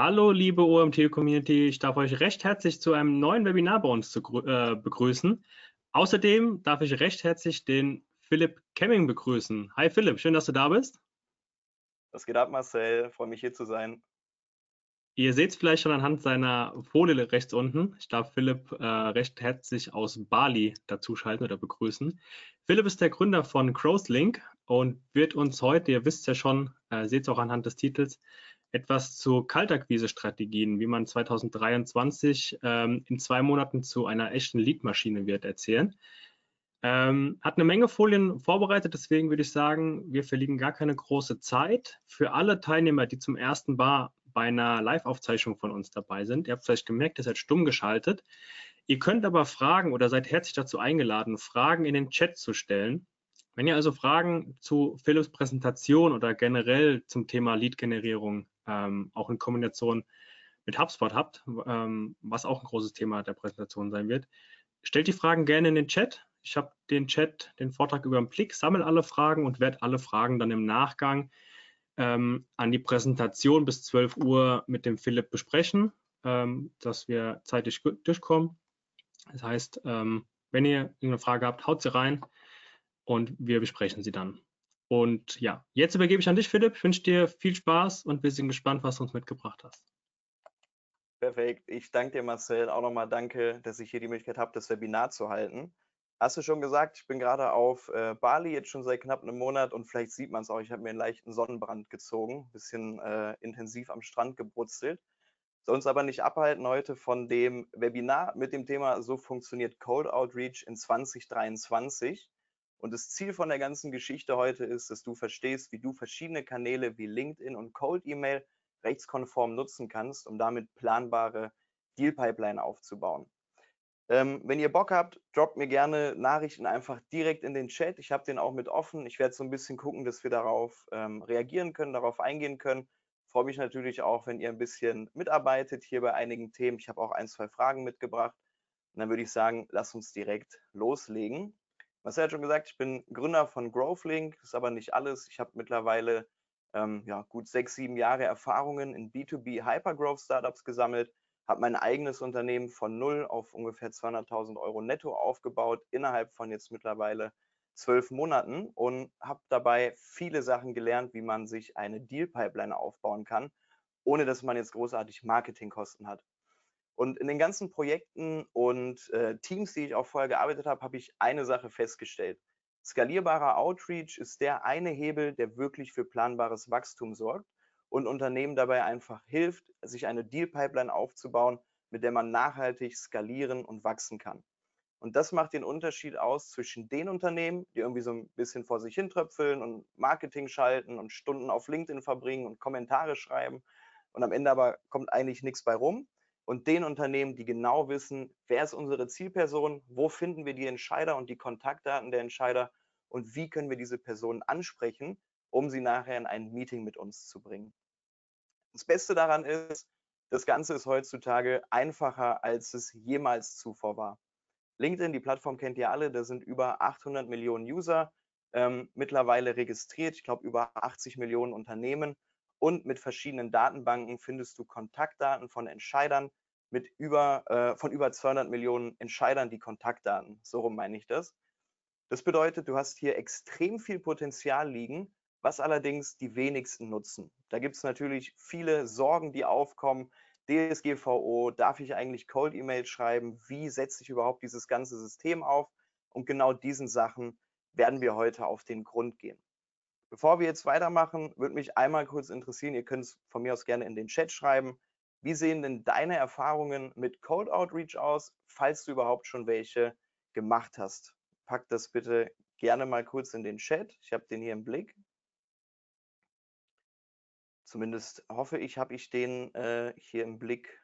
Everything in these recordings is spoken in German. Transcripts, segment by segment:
Hallo, liebe OMT-Community. Ich darf euch recht herzlich zu einem neuen Webinar bei uns zu, äh, begrüßen. Außerdem darf ich recht herzlich den Philipp Kemming begrüßen. Hi Philipp, schön, dass du da bist. Was geht ab, Marcel? Freue mich hier zu sein. Ihr seht es vielleicht schon anhand seiner Folie rechts unten. Ich darf Philipp äh, recht herzlich aus Bali dazuschalten oder begrüßen. Philipp ist der Gründer von Crowslink und wird uns heute, ihr wisst ja schon, äh, seht es auch anhand des Titels, etwas zu Kaltakquise-Strategien, wie man 2023 ähm, in zwei Monaten zu einer echten Lead-Maschine wird, erzählen. Ähm, hat eine Menge Folien vorbereitet, deswegen würde ich sagen, wir verlieren gar keine große Zeit. Für alle Teilnehmer, die zum ersten Mal bei einer Live-Aufzeichnung von uns dabei sind, ihr habt vielleicht gemerkt, ihr seid stumm geschaltet. Ihr könnt aber Fragen oder seid herzlich dazu eingeladen, Fragen in den Chat zu stellen. Wenn ihr also Fragen zu Philips Präsentation oder generell zum Thema Lead-Generierung ähm, auch in Kombination mit HubSpot habt, ähm, was auch ein großes Thema der Präsentation sein wird, stellt die Fragen gerne in den Chat. Ich habe den Chat, den Vortrag über den Blick, sammle alle Fragen und werde alle Fragen dann im Nachgang ähm, an die Präsentation bis 12 Uhr mit dem Philipp besprechen, ähm, dass wir zeitlich durchkommen. Das heißt, ähm, wenn ihr irgendeine Frage habt, haut sie rein und wir besprechen sie dann. Und ja, jetzt übergebe ich an dich, Philipp. Ich wünsche dir viel Spaß und wir sind gespannt, was du uns mitgebracht hast. Perfekt. Ich danke dir, Marcel. Auch nochmal danke, dass ich hier die Möglichkeit habe, das Webinar zu halten. Hast du schon gesagt, ich bin gerade auf äh, Bali, jetzt schon seit knapp einem Monat und vielleicht sieht man es auch, ich habe mir einen leichten Sonnenbrand gezogen, ein bisschen äh, intensiv am Strand gebrutzelt. Soll uns aber nicht abhalten heute von dem Webinar mit dem Thema So funktioniert Cold Outreach in 2023. Und das Ziel von der ganzen Geschichte heute ist, dass du verstehst, wie du verschiedene Kanäle wie LinkedIn und Cold Email rechtskonform nutzen kannst, um damit planbare Deal Pipeline aufzubauen. Ähm, wenn ihr Bock habt, droppt mir gerne Nachrichten einfach direkt in den Chat. Ich habe den auch mit offen. Ich werde so ein bisschen gucken, dass wir darauf ähm, reagieren können, darauf eingehen können. Freue mich natürlich auch, wenn ihr ein bisschen mitarbeitet hier bei einigen Themen. Ich habe auch ein, zwei Fragen mitgebracht. Und dann würde ich sagen, lass uns direkt loslegen. Marcel hat schon gesagt, ich bin Gründer von Growthlink, ist aber nicht alles. Ich habe mittlerweile ähm, ja, gut sechs, sieben Jahre Erfahrungen in B2B Hypergrowth Startups gesammelt, habe mein eigenes Unternehmen von null auf ungefähr 200.000 Euro netto aufgebaut, innerhalb von jetzt mittlerweile zwölf Monaten und habe dabei viele Sachen gelernt, wie man sich eine Deal-Pipeline aufbauen kann, ohne dass man jetzt großartig Marketingkosten hat. Und in den ganzen Projekten und äh, Teams, die ich auch vorher gearbeitet habe, habe ich eine Sache festgestellt. Skalierbarer Outreach ist der eine Hebel, der wirklich für planbares Wachstum sorgt und Unternehmen dabei einfach hilft, sich eine Deal-Pipeline aufzubauen, mit der man nachhaltig skalieren und wachsen kann. Und das macht den Unterschied aus zwischen den Unternehmen, die irgendwie so ein bisschen vor sich hintröpfeln und Marketing schalten und Stunden auf LinkedIn verbringen und Kommentare schreiben und am Ende aber kommt eigentlich nichts bei rum und den Unternehmen, die genau wissen, wer ist unsere Zielperson, wo finden wir die Entscheider und die Kontaktdaten der Entscheider und wie können wir diese Personen ansprechen, um sie nachher in ein Meeting mit uns zu bringen. Das Beste daran ist, das Ganze ist heutzutage einfacher, als es jemals zuvor war. LinkedIn, die Plattform kennt ihr alle, da sind über 800 Millionen User ähm, mittlerweile registriert, ich glaube über 80 Millionen Unternehmen und mit verschiedenen Datenbanken findest du Kontaktdaten von Entscheidern mit über, äh, von über 200 Millionen Entscheidern die Kontaktdaten. So rum meine ich das. Das bedeutet, du hast hier extrem viel Potenzial liegen, was allerdings die wenigsten nutzen. Da gibt es natürlich viele Sorgen, die aufkommen. DSGVO, darf ich eigentlich Cold E-Mails schreiben? Wie setze ich überhaupt dieses ganze System auf? Und genau diesen Sachen werden wir heute auf den Grund gehen. Bevor wir jetzt weitermachen, würde mich einmal kurz interessieren, ihr könnt es von mir aus gerne in den Chat schreiben. Wie sehen denn deine Erfahrungen mit Cold Outreach aus, falls du überhaupt schon welche gemacht hast? Pack das bitte gerne mal kurz in den Chat. Ich habe den hier im Blick. Zumindest hoffe ich, habe ich den äh, hier im Blick.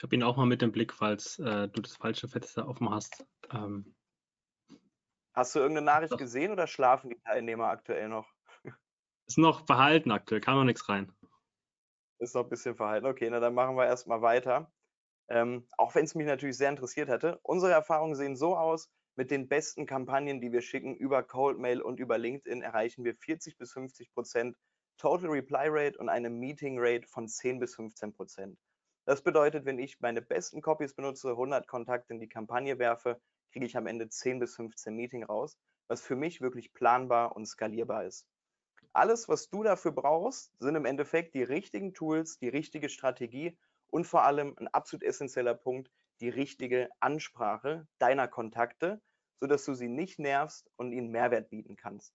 Ich habe ihn auch mal mit im Blick, falls äh, du das falsche Fenster offen hast. Ähm, hast du irgendeine Nachricht gesehen oder schlafen die Teilnehmer aktuell noch? Ist noch verhalten aktuell, kam noch nichts rein. Ist noch ein bisschen verhalten. Okay, na dann machen wir erstmal weiter. Ähm, auch wenn es mich natürlich sehr interessiert hätte. Unsere Erfahrungen sehen so aus, mit den besten Kampagnen, die wir schicken, über Cold Mail und über LinkedIn erreichen wir 40 bis 50 Prozent Total Reply Rate und eine Meeting Rate von 10 bis 15 Prozent. Das bedeutet, wenn ich meine besten Copies benutze, 100 Kontakte in die Kampagne werfe, kriege ich am Ende 10 bis 15 Meeting raus, was für mich wirklich planbar und skalierbar ist. Alles, was du dafür brauchst, sind im Endeffekt die richtigen Tools, die richtige Strategie und vor allem ein absolut essentieller Punkt, die richtige Ansprache deiner Kontakte, sodass du sie nicht nervst und ihnen Mehrwert bieten kannst.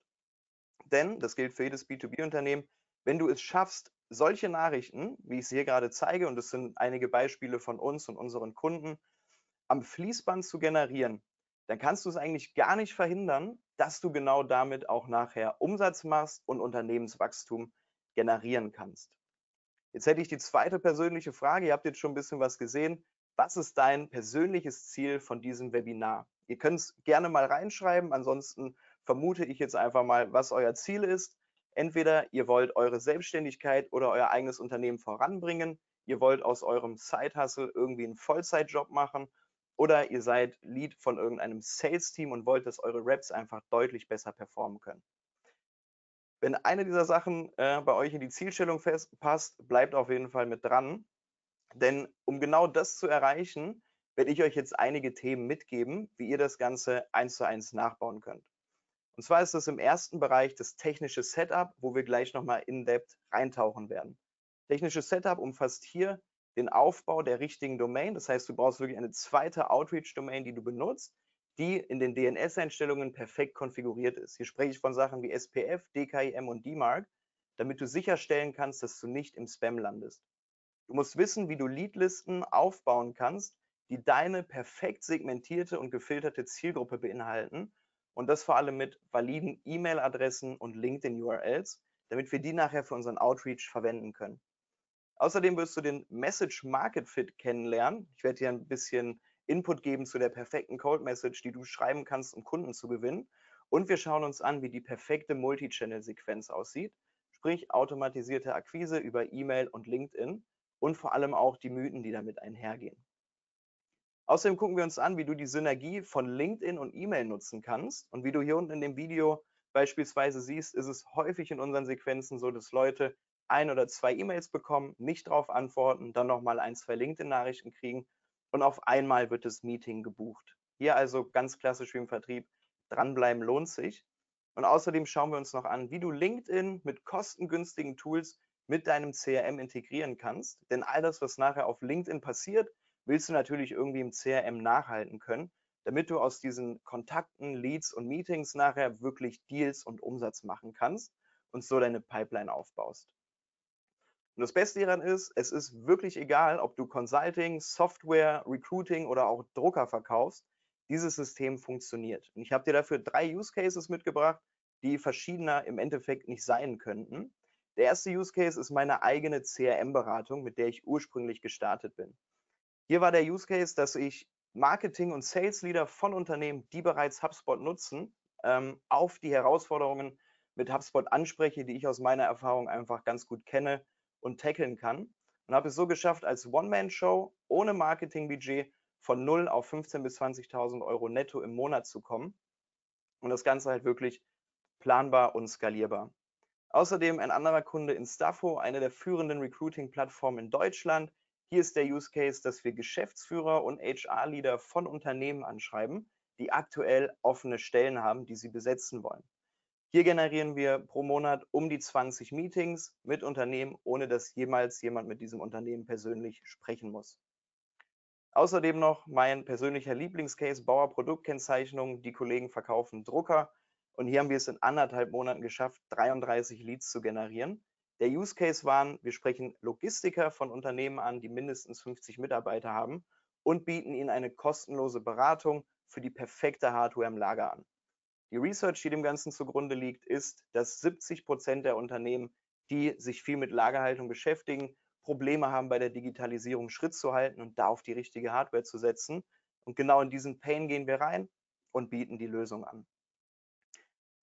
Denn, das gilt für jedes B2B-Unternehmen, wenn du es schaffst, solche Nachrichten, wie ich sie hier gerade zeige, und das sind einige Beispiele von uns und unseren Kunden, am Fließband zu generieren, dann kannst du es eigentlich gar nicht verhindern, dass du genau damit auch nachher Umsatz machst und Unternehmenswachstum generieren kannst. Jetzt hätte ich die zweite persönliche Frage. Ihr habt jetzt schon ein bisschen was gesehen. Was ist dein persönliches Ziel von diesem Webinar? Ihr könnt es gerne mal reinschreiben. Ansonsten vermute ich jetzt einfach mal, was euer Ziel ist. Entweder ihr wollt eure Selbstständigkeit oder euer eigenes Unternehmen voranbringen. Ihr wollt aus eurem Side-Hustle irgendwie einen Vollzeitjob machen oder ihr seid Lead von irgendeinem Sales-Team und wollt, dass eure Reps einfach deutlich besser performen können. Wenn eine dieser Sachen äh, bei euch in die Zielstellung passt, bleibt auf jeden Fall mit dran. Denn um genau das zu erreichen, werde ich euch jetzt einige Themen mitgeben, wie ihr das Ganze eins zu eins nachbauen könnt. Und zwar ist das im ersten Bereich das technische Setup, wo wir gleich nochmal in-depth reintauchen werden. Technisches Setup umfasst hier den Aufbau der richtigen Domain. Das heißt, du brauchst wirklich eine zweite Outreach-Domain, die du benutzt, die in den DNS-Einstellungen perfekt konfiguriert ist. Hier spreche ich von Sachen wie SPF, DKIM und DMARC, damit du sicherstellen kannst, dass du nicht im Spam landest. Du musst wissen, wie du Leadlisten aufbauen kannst, die deine perfekt segmentierte und gefilterte Zielgruppe beinhalten und das vor allem mit validen E-Mail-Adressen und LinkedIn-URLs, damit wir die nachher für unseren Outreach verwenden können. Außerdem wirst du den Message Market Fit kennenlernen. Ich werde dir ein bisschen Input geben zu der perfekten Cold Message, die du schreiben kannst, um Kunden zu gewinnen. Und wir schauen uns an, wie die perfekte Multichannel-Sequenz aussieht, sprich automatisierte Akquise über E-Mail und LinkedIn und vor allem auch die Mythen, die damit einhergehen. Außerdem gucken wir uns an, wie du die Synergie von LinkedIn und E-Mail nutzen kannst. Und wie du hier unten in dem Video beispielsweise siehst, ist es häufig in unseren Sequenzen so, dass Leute ein oder zwei E-Mails bekommen, nicht darauf antworten, dann nochmal ein, zwei LinkedIn-Nachrichten kriegen und auf einmal wird das Meeting gebucht. Hier also ganz klassisch wie im Vertrieb, dranbleiben lohnt sich. Und außerdem schauen wir uns noch an, wie du LinkedIn mit kostengünstigen Tools mit deinem CRM integrieren kannst. Denn all das, was nachher auf LinkedIn passiert, willst du natürlich irgendwie im CRM nachhalten können, damit du aus diesen Kontakten, Leads und Meetings nachher wirklich Deals und Umsatz machen kannst und so deine Pipeline aufbaust. Und das Beste hieran ist, es ist wirklich egal, ob du Consulting, Software, Recruiting oder auch Drucker verkaufst. Dieses System funktioniert. Und ich habe dir dafür drei Use Cases mitgebracht, die verschiedener im Endeffekt nicht sein könnten. Der erste Use Case ist meine eigene CRM-Beratung, mit der ich ursprünglich gestartet bin. Hier war der Use Case, dass ich Marketing- und Sales-Leader von Unternehmen, die bereits HubSpot nutzen, ähm, auf die Herausforderungen mit HubSpot anspreche, die ich aus meiner Erfahrung einfach ganz gut kenne und tackeln kann. Und habe es so geschafft, als One-Man-Show ohne Marketingbudget von 0 auf 15.000 bis 20.000 Euro netto im Monat zu kommen. Und das Ganze halt wirklich planbar und skalierbar. Außerdem ein anderer Kunde in Staffo, eine der führenden Recruiting-Plattformen in Deutschland. Hier ist der Use Case, dass wir Geschäftsführer und HR-Leader von Unternehmen anschreiben, die aktuell offene Stellen haben, die sie besetzen wollen. Hier generieren wir pro Monat um die 20 Meetings mit Unternehmen, ohne dass jemals jemand mit diesem Unternehmen persönlich sprechen muss. Außerdem noch mein persönlicher Lieblingscase Bauer Produktkennzeichnung. Die Kollegen verkaufen Drucker und hier haben wir es in anderthalb Monaten geschafft, 33 Leads zu generieren. Der Use Case waren, wir sprechen Logistiker von Unternehmen an, die mindestens 50 Mitarbeiter haben und bieten ihnen eine kostenlose Beratung für die perfekte Hardware im Lager an. Die Research, die dem Ganzen zugrunde liegt, ist, dass 70 Prozent der Unternehmen, die sich viel mit Lagerhaltung beschäftigen, Probleme haben, bei der Digitalisierung Schritt zu halten und da auf die richtige Hardware zu setzen. Und genau in diesen Pain gehen wir rein und bieten die Lösung an.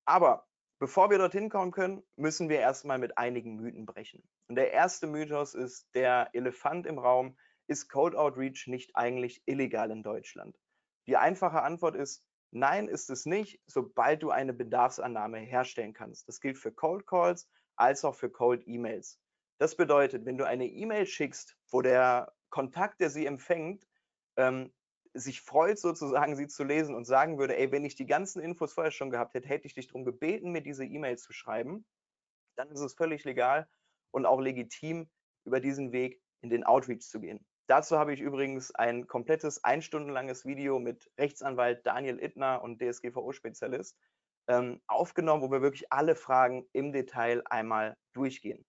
Aber bevor wir dorthin kommen können, müssen wir erstmal mit einigen Mythen brechen. Und der erste Mythos ist, der Elefant im Raum, ist Code Outreach nicht eigentlich illegal in Deutschland? Die einfache Antwort ist, Nein, ist es nicht, sobald du eine Bedarfsannahme herstellen kannst. Das gilt für Cold Calls als auch für Cold E-Mails. Das bedeutet, wenn du eine E-Mail schickst, wo der Kontakt, der sie empfängt, ähm, sich freut, sozusagen sie zu lesen und sagen würde, ey, wenn ich die ganzen Infos vorher schon gehabt hätte, hätte ich dich darum gebeten, mir diese E-Mail zu schreiben, dann ist es völlig legal und auch legitim, über diesen Weg in den Outreach zu gehen. Dazu habe ich übrigens ein komplettes ein Stunden langes Video mit Rechtsanwalt Daniel Ittner und DSGVO-Spezialist ähm, aufgenommen, wo wir wirklich alle Fragen im Detail einmal durchgehen.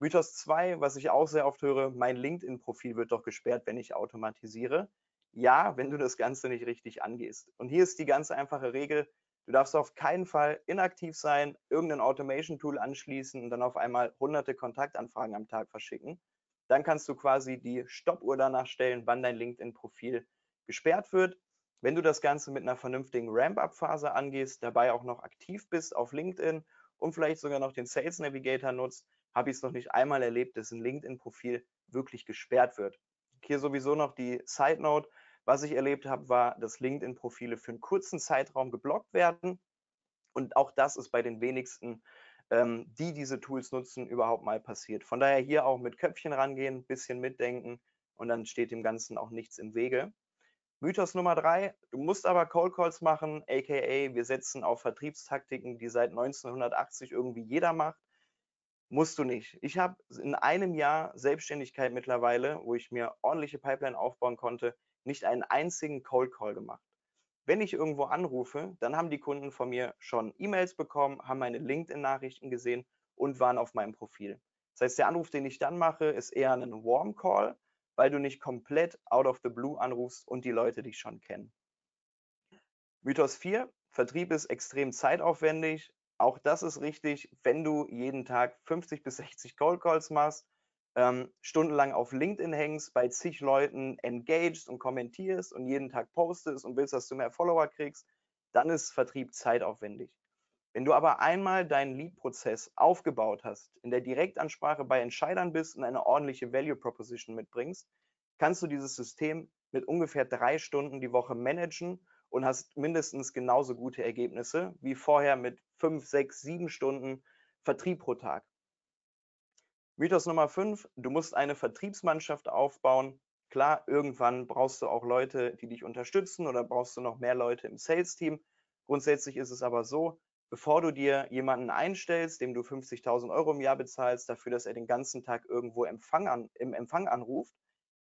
Mythos 2, was ich auch sehr oft höre, mein LinkedIn-Profil wird doch gesperrt, wenn ich automatisiere. Ja, wenn du das Ganze nicht richtig angehst. Und hier ist die ganz einfache Regel, du darfst auf keinen Fall inaktiv sein, irgendein Automation-Tool anschließen und dann auf einmal hunderte Kontaktanfragen am Tag verschicken. Dann kannst du quasi die Stoppuhr danach stellen, wann dein LinkedIn-Profil gesperrt wird. Wenn du das Ganze mit einer vernünftigen Ramp-up-Phase angehst, dabei auch noch aktiv bist auf LinkedIn und vielleicht sogar noch den Sales Navigator nutzt, habe ich es noch nicht einmal erlebt, dass ein LinkedIn-Profil wirklich gesperrt wird. Hier sowieso noch die Side Note. Was ich erlebt habe, war, dass LinkedIn-Profile für einen kurzen Zeitraum geblockt werden. Und auch das ist bei den wenigsten, ähm, die diese Tools nutzen, überhaupt mal passiert. Von daher hier auch mit Köpfchen rangehen, bisschen mitdenken und dann steht dem Ganzen auch nichts im Wege. Mythos Nummer drei, du musst aber Cold Calls machen, aka wir setzen auf Vertriebstaktiken, die seit 1980 irgendwie jeder macht. Musst du nicht. Ich habe in einem Jahr Selbstständigkeit mittlerweile, wo ich mir ordentliche Pipeline aufbauen konnte, nicht einen einzigen Cold Call gemacht. Wenn ich irgendwo anrufe, dann haben die Kunden von mir schon E-Mails bekommen, haben meine LinkedIn-Nachrichten gesehen und waren auf meinem Profil. Das heißt, der Anruf, den ich dann mache, ist eher ein Warm Call, weil du nicht komplett out of the blue anrufst und die Leute dich schon kennen. Mythos 4, Vertrieb ist extrem zeitaufwendig, auch das ist richtig, wenn du jeden Tag 50 bis 60 Cold Calls machst, ähm, stundenlang auf LinkedIn hängst, bei zig Leuten engagest und kommentierst und jeden Tag postest und willst, dass du mehr Follower kriegst, dann ist Vertrieb zeitaufwendig. Wenn du aber einmal deinen Lead-Prozess aufgebaut hast, in der Direktansprache bei Entscheidern bist und eine ordentliche Value Proposition mitbringst, kannst du dieses System mit ungefähr drei Stunden die Woche managen und hast mindestens genauso gute Ergebnisse wie vorher mit fünf, sechs, sieben Stunden Vertrieb pro Tag. Mythos Nummer fünf, du musst eine Vertriebsmannschaft aufbauen. Klar, irgendwann brauchst du auch Leute, die dich unterstützen oder brauchst du noch mehr Leute im Sales-Team. Grundsätzlich ist es aber so, bevor du dir jemanden einstellst, dem du 50.000 Euro im Jahr bezahlst, dafür, dass er den ganzen Tag irgendwo Empfang an, im Empfang anruft,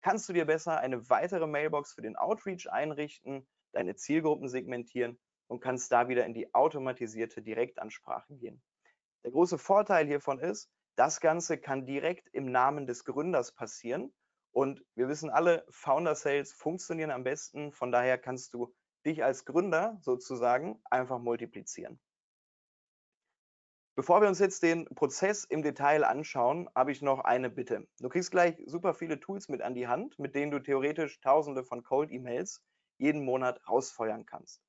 kannst du dir besser eine weitere Mailbox für den Outreach einrichten, deine Zielgruppen segmentieren und kannst da wieder in die automatisierte Direktansprache gehen. Der große Vorteil hiervon ist, das Ganze kann direkt im Namen des Gründers passieren. Und wir wissen alle, Founder Sales funktionieren am besten. Von daher kannst du dich als Gründer sozusagen einfach multiplizieren. Bevor wir uns jetzt den Prozess im Detail anschauen, habe ich noch eine Bitte. Du kriegst gleich super viele Tools mit an die Hand, mit denen du theoretisch tausende von Cold-E-Mails jeden Monat rausfeuern kannst.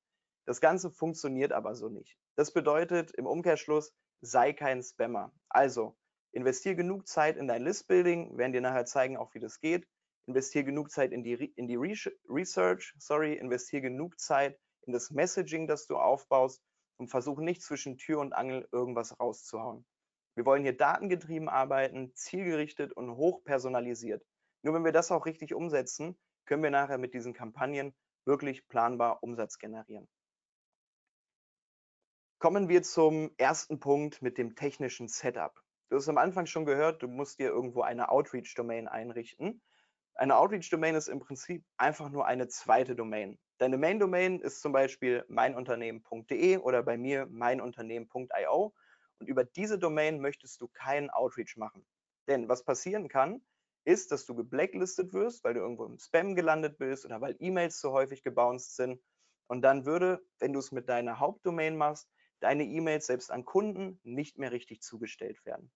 Das Ganze funktioniert aber so nicht. Das bedeutet im Umkehrschluss, sei kein Spammer. Also investier genug Zeit in dein Listbuilding, werden dir nachher zeigen, auch wie das geht. Investier genug Zeit in die, in die Research, sorry, investier genug Zeit in das Messaging, das du aufbaust und versuch nicht zwischen Tür und Angel irgendwas rauszuhauen. Wir wollen hier datengetrieben arbeiten, zielgerichtet und hochpersonalisiert. Nur wenn wir das auch richtig umsetzen, können wir nachher mit diesen Kampagnen wirklich planbar Umsatz generieren. Kommen wir zum ersten Punkt mit dem technischen Setup. Du hast am Anfang schon gehört, du musst dir irgendwo eine Outreach-Domain einrichten. Eine Outreach-Domain ist im Prinzip einfach nur eine zweite Domain. Deine Main-Domain ist zum Beispiel meinunternehmen.de oder bei mir meinunternehmen.io und über diese Domain möchtest du keinen Outreach machen. Denn was passieren kann, ist, dass du geblacklistet wirst, weil du irgendwo im Spam gelandet bist oder weil E-Mails zu häufig gebounced sind. Und dann würde, wenn du es mit deiner Hauptdomain machst, deine E-Mails selbst an Kunden nicht mehr richtig zugestellt werden.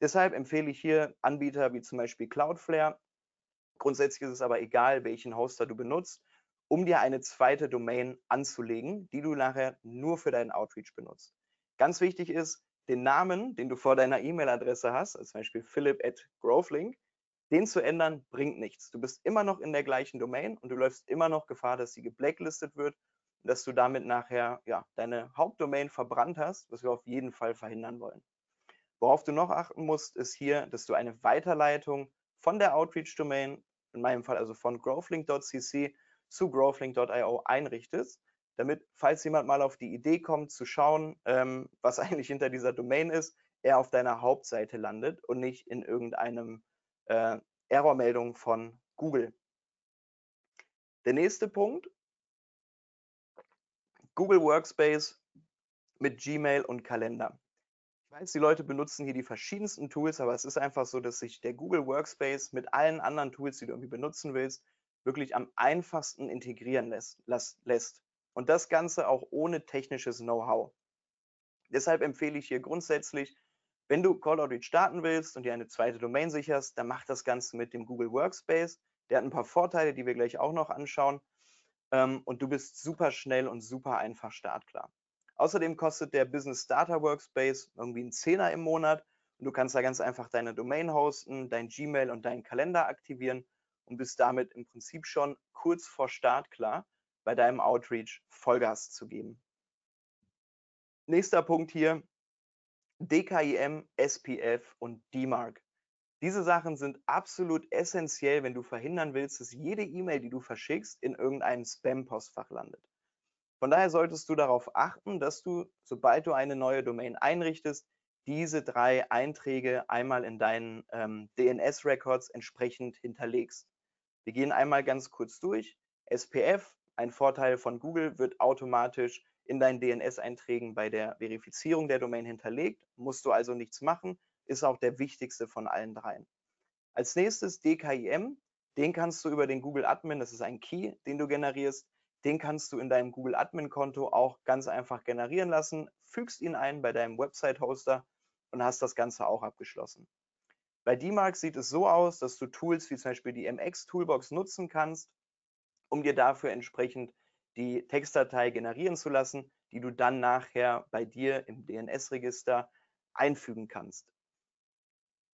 Deshalb empfehle ich hier Anbieter wie zum Beispiel Cloudflare. Grundsätzlich ist es aber egal, welchen Hoster du benutzt, um dir eine zweite Domain anzulegen, die du nachher nur für deinen Outreach benutzt. Ganz wichtig ist, den Namen, den du vor deiner E-Mail-Adresse hast, als zum Beispiel philipp at growthlink, den zu ändern bringt nichts. Du bist immer noch in der gleichen Domain und du läufst immer noch Gefahr, dass sie geblacklistet wird dass du damit nachher ja, deine Hauptdomain verbrannt hast, was wir auf jeden Fall verhindern wollen. Worauf du noch achten musst, ist hier, dass du eine Weiterleitung von der Outreach-Domain, in meinem Fall also von growthlink.cc zu growthlink.io einrichtest, damit, falls jemand mal auf die Idee kommt, zu schauen, ähm, was eigentlich hinter dieser Domain ist, er auf deiner Hauptseite landet und nicht in irgendeinem äh, Errormeldung von Google. Der nächste Punkt, Google Workspace mit Gmail und Kalender. Ich weiß, die Leute benutzen hier die verschiedensten Tools, aber es ist einfach so, dass sich der Google Workspace mit allen anderen Tools, die du irgendwie benutzen willst, wirklich am einfachsten integrieren lässt. lässt. Und das Ganze auch ohne technisches Know-how. Deshalb empfehle ich hier grundsätzlich, wenn du Call Outreach starten willst und dir eine zweite Domain sicherst, dann mach das Ganze mit dem Google Workspace. Der hat ein paar Vorteile, die wir gleich auch noch anschauen. Ähm, und du bist super schnell und super einfach startklar. Außerdem kostet der Business Starter Workspace irgendwie einen Zehner im Monat und du kannst da ganz einfach deine Domain hosten, dein Gmail und deinen Kalender aktivieren und bist damit im Prinzip schon kurz vor Start klar, bei deinem Outreach Vollgas zu geben. Nächster Punkt hier, DKIM, SPF und DMARC. Diese Sachen sind absolut essentiell, wenn du verhindern willst, dass jede E-Mail, die du verschickst, in irgendeinem Spam-Postfach landet. Von daher solltest du darauf achten, dass du, sobald du eine neue Domain einrichtest, diese drei Einträge einmal in deinen ähm, DNS-Records entsprechend hinterlegst. Wir gehen einmal ganz kurz durch. SPF, ein Vorteil von Google, wird automatisch in deinen DNS-Einträgen bei der Verifizierung der Domain hinterlegt, musst du also nichts machen, ist auch der wichtigste von allen dreien. Als nächstes DKIM, den kannst du über den Google Admin, das ist ein Key, den du generierst, den kannst du in deinem Google Admin Konto auch ganz einfach generieren lassen, fügst ihn ein bei deinem Website Hoster und hast das Ganze auch abgeschlossen. Bei DMARC sieht es so aus, dass du Tools wie zum Beispiel die MX Toolbox nutzen kannst, um dir dafür entsprechend die Textdatei generieren zu lassen, die du dann nachher bei dir im DNS-Register einfügen kannst.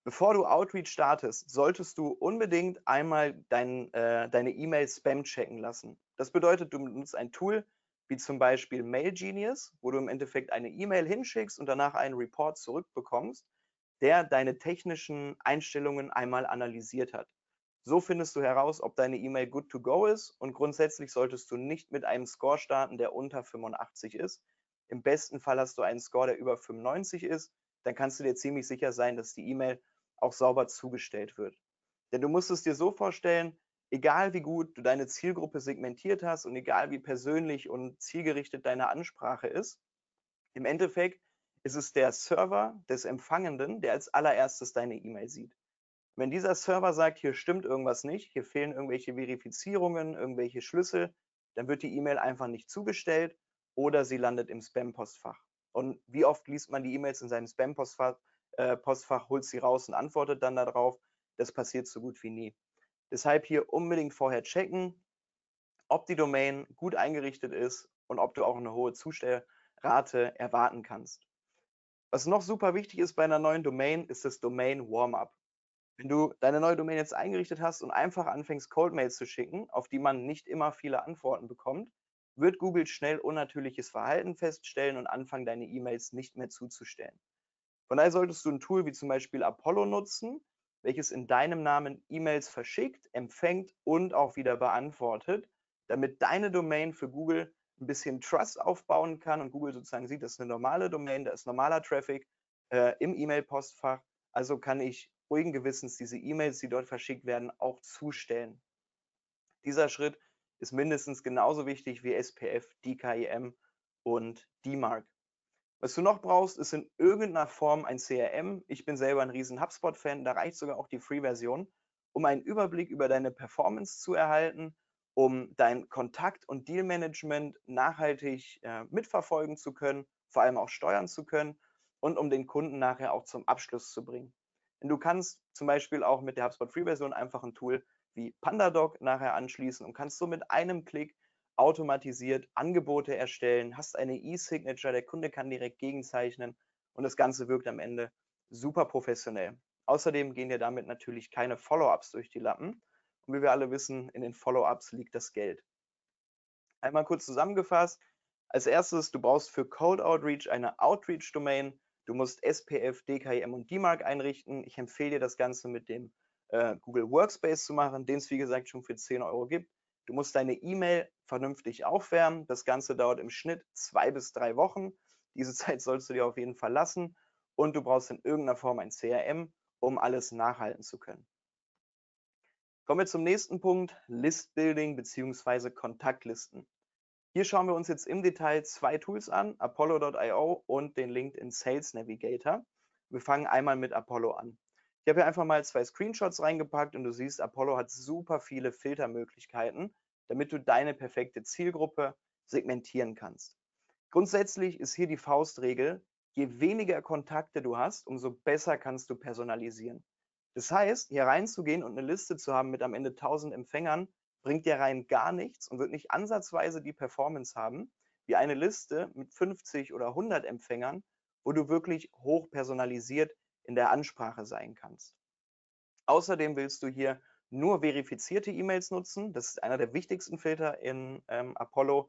Bevor du Outreach startest, solltest du unbedingt einmal dein, äh, deine E-Mail Spam checken lassen. Das bedeutet, du benutzt ein Tool wie zum Beispiel MailGenius, wo du im Endeffekt eine E-Mail hinschickst und danach einen Report zurückbekommst, der deine technischen Einstellungen einmal analysiert hat. So findest du heraus, ob deine E-Mail good to go ist und grundsätzlich solltest du nicht mit einem Score starten, der unter 85 ist. Im besten Fall hast du einen Score, der über 95 ist. Dann kannst du dir ziemlich sicher sein, dass die E-Mail auch sauber zugestellt wird. Denn du musst es dir so vorstellen, egal wie gut du deine Zielgruppe segmentiert hast und egal wie persönlich und zielgerichtet deine Ansprache ist, im Endeffekt ist es der Server des Empfangenden, der als allererstes deine E-Mail sieht. Wenn dieser Server sagt, hier stimmt irgendwas nicht, hier fehlen irgendwelche Verifizierungen, irgendwelche Schlüssel, dann wird die E-Mail einfach nicht zugestellt oder sie landet im Spam-Postfach. Und wie oft liest man die E-Mails in seinem Spam-Postfach, äh, Postfach, holt sie raus und antwortet dann darauf? Das passiert so gut wie nie. Deshalb hier unbedingt vorher checken, ob die Domain gut eingerichtet ist und ob du auch eine hohe Zustellrate erwarten kannst. Was noch super wichtig ist bei einer neuen Domain, ist das Domain Warm-up. Wenn du deine neue Domain jetzt eingerichtet hast und einfach anfängst, Cold Mails zu schicken, auf die man nicht immer viele Antworten bekommt, wird Google schnell unnatürliches Verhalten feststellen und anfangen, deine E-Mails nicht mehr zuzustellen. Von daher solltest du ein Tool wie zum Beispiel Apollo nutzen, welches in deinem Namen E-Mails verschickt, empfängt und auch wieder beantwortet, damit deine Domain für Google ein bisschen Trust aufbauen kann und Google sozusagen sieht, das ist eine normale Domain, da ist normaler Traffic äh, im E-Mail-Postfach. Also kann ich ruhigen Gewissens diese E-Mails, die dort verschickt werden, auch zustellen. Dieser Schritt ist mindestens genauso wichtig wie SPF, DKIM und DMARC. Was du noch brauchst, ist in irgendeiner Form ein CRM. Ich bin selber ein riesen HubSpot-Fan, da reicht sogar auch die Free-Version, um einen Überblick über deine Performance zu erhalten, um dein Kontakt- und Deal-Management nachhaltig äh, mitverfolgen zu können, vor allem auch steuern zu können und um den Kunden nachher auch zum Abschluss zu bringen. Denn du kannst zum Beispiel auch mit der HubSpot Free Version einfach ein Tool wie PandaDoc nachher anschließen und kannst so mit einem Klick automatisiert Angebote erstellen, hast eine E-Signature, der Kunde kann direkt gegenzeichnen und das Ganze wirkt am Ende super professionell. Außerdem gehen dir damit natürlich keine Follow-ups durch die Lappen. Und wie wir alle wissen, in den Follow-ups liegt das Geld. Einmal kurz zusammengefasst. Als erstes, du brauchst für Cold Outreach eine Outreach-Domain. Du musst SPF, DKIM und DMARC einrichten. Ich empfehle dir das Ganze mit dem äh, Google Workspace zu machen, den es wie gesagt schon für 10 Euro gibt. Du musst deine E-Mail vernünftig aufwärmen. Das Ganze dauert im Schnitt zwei bis drei Wochen. Diese Zeit sollst du dir auf jeden Fall lassen. Und du brauchst in irgendeiner Form ein CRM, um alles nachhalten zu können. Kommen wir zum nächsten Punkt, Listbuilding bzw. Kontaktlisten. Hier schauen wir uns jetzt im Detail zwei Tools an, Apollo.io und den LinkedIn Sales Navigator. Wir fangen einmal mit Apollo an. Ich habe hier einfach mal zwei Screenshots reingepackt und du siehst, Apollo hat super viele Filtermöglichkeiten, damit du deine perfekte Zielgruppe segmentieren kannst. Grundsätzlich ist hier die Faustregel, je weniger Kontakte du hast, umso besser kannst du personalisieren. Das heißt, hier reinzugehen und eine Liste zu haben mit am Ende 1000 Empfängern, bringt dir rein gar nichts und wird nicht ansatzweise die Performance haben, wie eine Liste mit 50 oder 100 Empfängern, wo du wirklich hoch personalisiert in der Ansprache sein kannst. Außerdem willst du hier nur verifizierte E-Mails nutzen. Das ist einer der wichtigsten Filter in ähm, Apollo.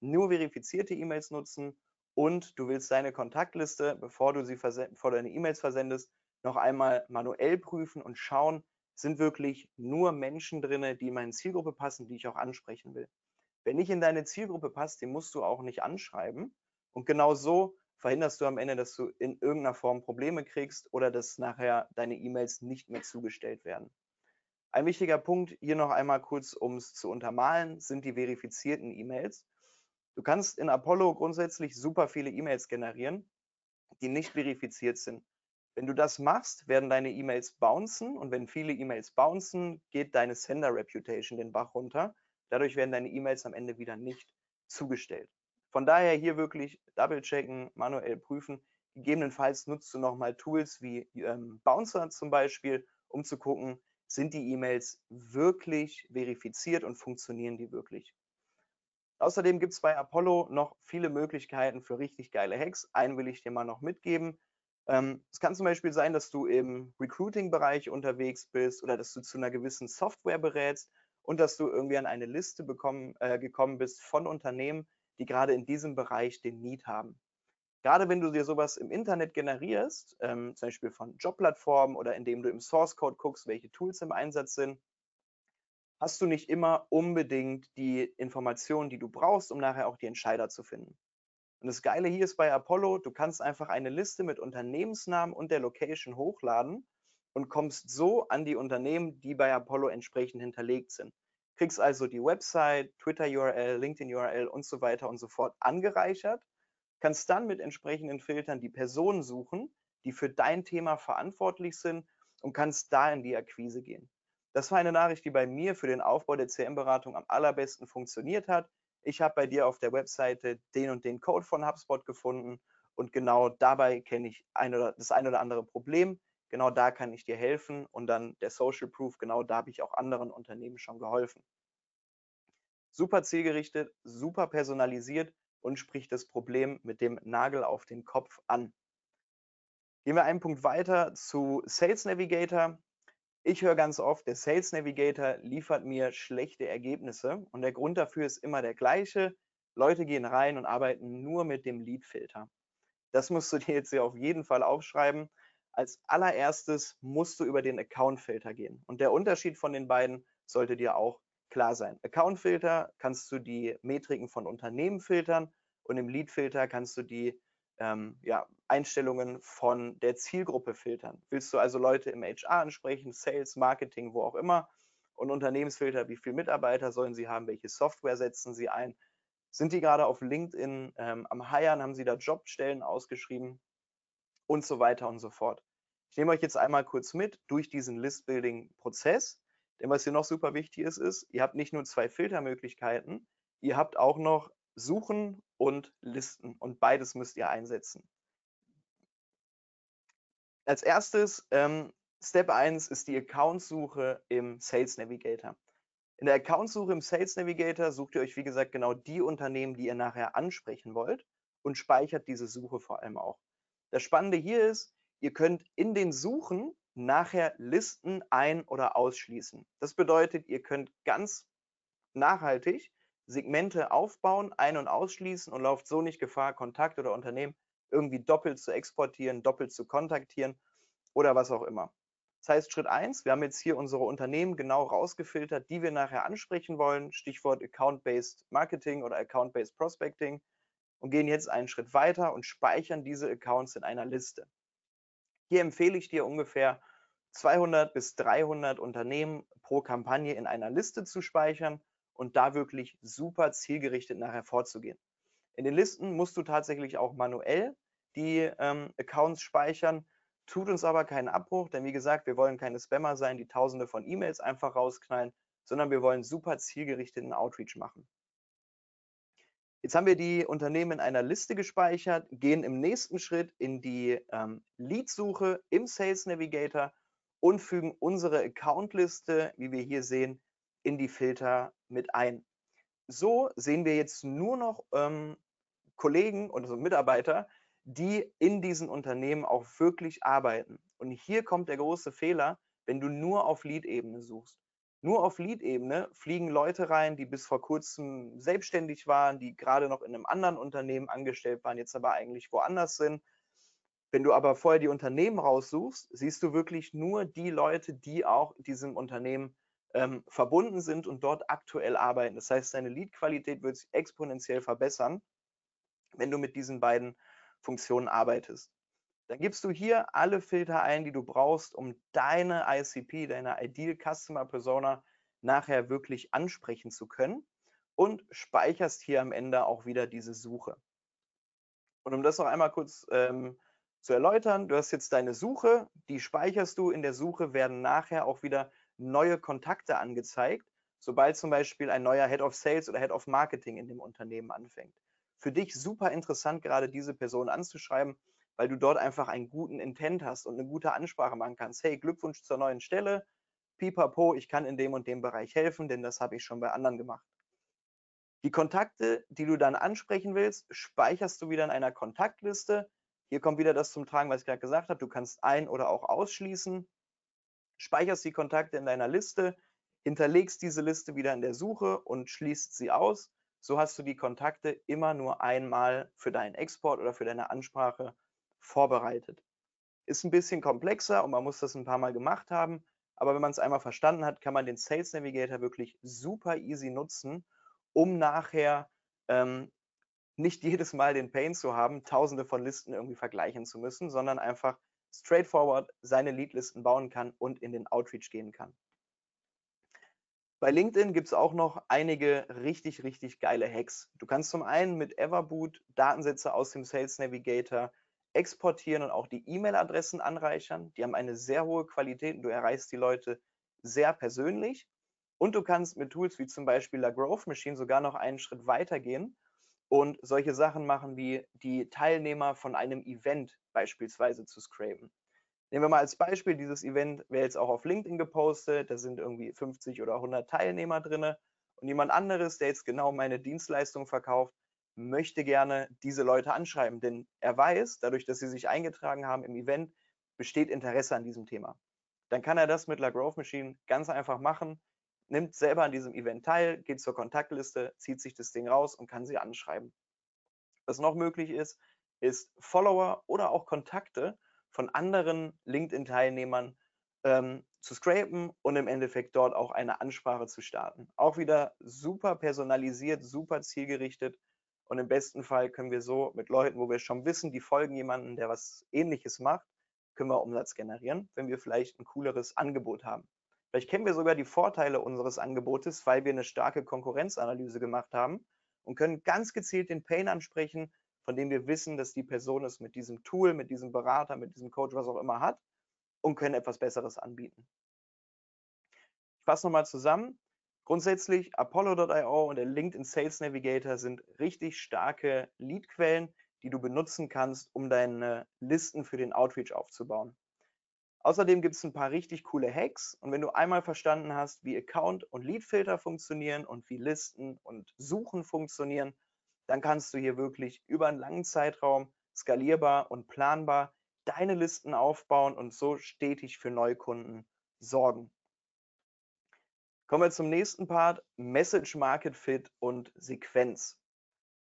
Nur verifizierte E-Mails nutzen und du willst deine Kontaktliste, bevor du sie bevor du deine E-Mails versendest, noch einmal manuell prüfen und schauen, sind wirklich nur Menschen drin, die in meine Zielgruppe passen, die ich auch ansprechen will. Wer nicht in deine Zielgruppe passt, den musst du auch nicht anschreiben. Und genau so verhinderst du am Ende, dass du in irgendeiner Form Probleme kriegst oder dass nachher deine E-Mails nicht mehr zugestellt werden. Ein wichtiger Punkt hier noch einmal kurz, um es zu untermalen, sind die verifizierten E-Mails. Du kannst in Apollo grundsätzlich super viele E-Mails generieren, die nicht verifiziert sind. Wenn du das machst, werden deine E-Mails bouncen und wenn viele E-Mails bouncen, geht deine Sender Reputation den Bach runter. Dadurch werden deine E-Mails am Ende wieder nicht zugestellt. Von daher hier wirklich double checken, manuell prüfen. Gegebenenfalls nutzt du nochmal Tools wie ähm, Bouncer zum Beispiel, um zu gucken, sind die E-Mails wirklich verifiziert und funktionieren die wirklich. Außerdem gibt es bei Apollo noch viele Möglichkeiten für richtig geile Hacks. Einen will ich dir mal noch mitgeben. Ähm, es kann zum Beispiel sein, dass du im Recruiting-Bereich unterwegs bist oder dass du zu einer gewissen Software berätst und dass du irgendwie an eine Liste bekommen, äh, gekommen bist von Unternehmen, die gerade in diesem Bereich den Need haben. Gerade wenn du dir sowas im Internet generierst, ähm, zum Beispiel von Jobplattformen oder indem du im Source Code guckst, welche Tools im Einsatz sind, hast du nicht immer unbedingt die Informationen, die du brauchst, um nachher auch die Entscheider zu finden. Und das Geile hier ist bei Apollo, du kannst einfach eine Liste mit Unternehmensnamen und der Location hochladen und kommst so an die Unternehmen, die bei Apollo entsprechend hinterlegt sind. Kriegst also die Website, Twitter-URL, LinkedIn-URL und so weiter und so fort angereichert, kannst dann mit entsprechenden Filtern die Personen suchen, die für dein Thema verantwortlich sind und kannst da in die Akquise gehen. Das war eine Nachricht, die bei mir für den Aufbau der CM-Beratung am allerbesten funktioniert hat ich habe bei dir auf der Webseite den und den Code von HubSpot gefunden und genau dabei kenne ich ein oder, das ein oder andere Problem. Genau da kann ich dir helfen und dann der Social Proof, genau da habe ich auch anderen Unternehmen schon geholfen. Super zielgerichtet, super personalisiert und spricht das Problem mit dem Nagel auf den Kopf an. Gehen wir einen Punkt weiter zu Sales Navigator. Ich höre ganz oft, der Sales Navigator liefert mir schlechte Ergebnisse und der Grund dafür ist immer der gleiche. Leute gehen rein und arbeiten nur mit dem Lead-Filter. Das musst du dir jetzt hier auf jeden Fall aufschreiben. Als allererstes musst du über den Account-Filter gehen. Und der Unterschied von den beiden sollte dir auch klar sein. Account-Filter kannst du die Metriken von Unternehmen filtern und im Lead-Filter kannst du die ähm, ja, Einstellungen von der Zielgruppe filtern. Willst du also Leute im HR ansprechen, Sales, Marketing, wo auch immer? Und Unternehmensfilter, wie viele Mitarbeiter sollen sie haben, welche Software setzen sie ein? Sind die gerade auf LinkedIn ähm, am Hiren, haben sie da Jobstellen ausgeschrieben und so weiter und so fort. Ich nehme euch jetzt einmal kurz mit durch diesen List-Building-Prozess. Denn was hier noch super wichtig ist, ist, ihr habt nicht nur zwei Filtermöglichkeiten, ihr habt auch noch Suchen und Listen und beides müsst ihr einsetzen. Als erstes, ähm, Step 1 ist die Accountsuche im Sales Navigator. In der Accountsuche im Sales Navigator sucht ihr euch, wie gesagt, genau die Unternehmen, die ihr nachher ansprechen wollt und speichert diese Suche vor allem auch. Das Spannende hier ist, ihr könnt in den Suchen nachher Listen ein- oder ausschließen. Das bedeutet, ihr könnt ganz nachhaltig Segmente aufbauen, ein- und ausschließen und lauft so nicht Gefahr, Kontakt oder Unternehmen irgendwie doppelt zu exportieren, doppelt zu kontaktieren oder was auch immer. Das heißt, Schritt eins: wir haben jetzt hier unsere Unternehmen genau rausgefiltert, die wir nachher ansprechen wollen, Stichwort Account-Based Marketing oder Account-Based Prospecting und gehen jetzt einen Schritt weiter und speichern diese Accounts in einer Liste. Hier empfehle ich dir ungefähr 200 bis 300 Unternehmen pro Kampagne in einer Liste zu speichern und da wirklich super zielgerichtet nachher vorzugehen. In den Listen musst du tatsächlich auch manuell die ähm, Accounts speichern, tut uns aber keinen Abbruch, denn wie gesagt, wir wollen keine Spammer sein, die tausende von E-Mails einfach rausknallen, sondern wir wollen super zielgerichteten Outreach machen. Jetzt haben wir die Unternehmen in einer Liste gespeichert, gehen im nächsten Schritt in die ähm, Lead-Suche im Sales Navigator und fügen unsere Accountliste, wie wir hier sehen, in die Filter mit ein. So sehen wir jetzt nur noch ähm, Kollegen und also Mitarbeiter, die in diesen Unternehmen auch wirklich arbeiten. Und hier kommt der große Fehler, wenn du nur auf Lead-Ebene suchst. Nur auf Lead-Ebene fliegen Leute rein, die bis vor kurzem selbstständig waren, die gerade noch in einem anderen Unternehmen angestellt waren, jetzt aber eigentlich woanders sind. Wenn du aber vorher die Unternehmen raussuchst, siehst du wirklich nur die Leute, die auch diesem Unternehmen ähm, verbunden sind und dort aktuell arbeiten. Das heißt, deine Lead-Qualität wird sich exponentiell verbessern, wenn du mit diesen beiden Funktionen arbeitest. Dann gibst du hier alle Filter ein, die du brauchst, um deine ICP, deine Ideal Customer Persona nachher wirklich ansprechen zu können und speicherst hier am Ende auch wieder diese Suche. Und um das noch einmal kurz ähm, zu erläutern, du hast jetzt deine Suche, die speicherst du. In der Suche werden nachher auch wieder neue Kontakte angezeigt, sobald zum Beispiel ein neuer Head of Sales oder Head of Marketing in dem Unternehmen anfängt. Für dich super interessant, gerade diese Person anzuschreiben, weil du dort einfach einen guten Intent hast und eine gute Ansprache machen kannst. Hey, Glückwunsch zur neuen Stelle. Pipapo, ich kann in dem und dem Bereich helfen, denn das habe ich schon bei anderen gemacht. Die Kontakte, die du dann ansprechen willst, speicherst du wieder in einer Kontaktliste. Hier kommt wieder das zum Tragen, was ich gerade gesagt habe. Du kannst ein- oder auch ausschließen. Speicherst die Kontakte in deiner Liste, hinterlegst diese Liste wieder in der Suche und schließt sie aus. So hast du die Kontakte immer nur einmal für deinen Export oder für deine Ansprache vorbereitet. Ist ein bisschen komplexer und man muss das ein paar Mal gemacht haben, aber wenn man es einmal verstanden hat, kann man den Sales Navigator wirklich super easy nutzen, um nachher ähm, nicht jedes Mal den Pain zu haben, tausende von Listen irgendwie vergleichen zu müssen, sondern einfach straightforward seine Leadlisten bauen kann und in den Outreach gehen kann. Bei LinkedIn gibt es auch noch einige richtig, richtig geile Hacks. Du kannst zum einen mit Everboot Datensätze aus dem Sales Navigator exportieren und auch die E-Mail-Adressen anreichern. Die haben eine sehr hohe Qualität und du erreichst die Leute sehr persönlich. Und du kannst mit Tools wie zum Beispiel La Growth Machine sogar noch einen Schritt weiter gehen und solche Sachen machen wie die Teilnehmer von einem Event beispielsweise zu scrapen. Nehmen wir mal als Beispiel, dieses Event wäre jetzt auch auf LinkedIn gepostet, da sind irgendwie 50 oder 100 Teilnehmer drin und jemand anderes, der jetzt genau meine Dienstleistung verkauft, möchte gerne diese Leute anschreiben, denn er weiß, dadurch, dass sie sich eingetragen haben im Event, besteht Interesse an diesem Thema. Dann kann er das mit La Growth Machine ganz einfach machen, nimmt selber an diesem Event teil, geht zur Kontaktliste, zieht sich das Ding raus und kann sie anschreiben. Was noch möglich ist, ist Follower oder auch Kontakte von anderen LinkedIn-Teilnehmern ähm, zu scrapen und im Endeffekt dort auch eine Ansprache zu starten. Auch wieder super personalisiert, super zielgerichtet und im besten Fall können wir so mit Leuten, wo wir schon wissen, die folgen jemanden, der was ähnliches macht, können wir Umsatz generieren, wenn wir vielleicht ein cooleres Angebot haben. Vielleicht kennen wir sogar die Vorteile unseres Angebotes, weil wir eine starke Konkurrenzanalyse gemacht haben und können ganz gezielt den Pain ansprechen, von dem wir wissen, dass die Person es mit diesem Tool, mit diesem Berater, mit diesem Coach, was auch immer hat und können etwas Besseres anbieten. Ich fasse nochmal zusammen. Grundsätzlich Apollo.io und der LinkedIn Sales Navigator sind richtig starke Leadquellen, die du benutzen kannst, um deine Listen für den Outreach aufzubauen. Außerdem gibt es ein paar richtig coole Hacks und wenn du einmal verstanden hast, wie Account- und Leadfilter funktionieren und wie Listen und Suchen funktionieren, dann kannst du hier wirklich über einen langen Zeitraum skalierbar und planbar deine Listen aufbauen und so stetig für Neukunden sorgen. Kommen wir zum nächsten Part, Message Market Fit und Sequenz.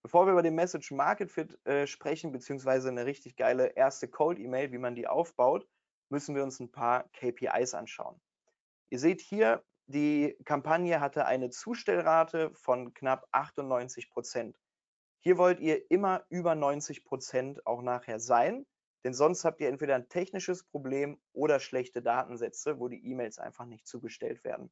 Bevor wir über den Message Market Fit äh, sprechen, beziehungsweise eine richtig geile erste Cold E-Mail, wie man die aufbaut, müssen wir uns ein paar KPIs anschauen. Ihr seht hier, die Kampagne hatte eine Zustellrate von knapp 98 Prozent. Hier wollt ihr immer über 90 Prozent auch nachher sein, denn sonst habt ihr entweder ein technisches Problem oder schlechte Datensätze, wo die E-Mails einfach nicht zugestellt werden.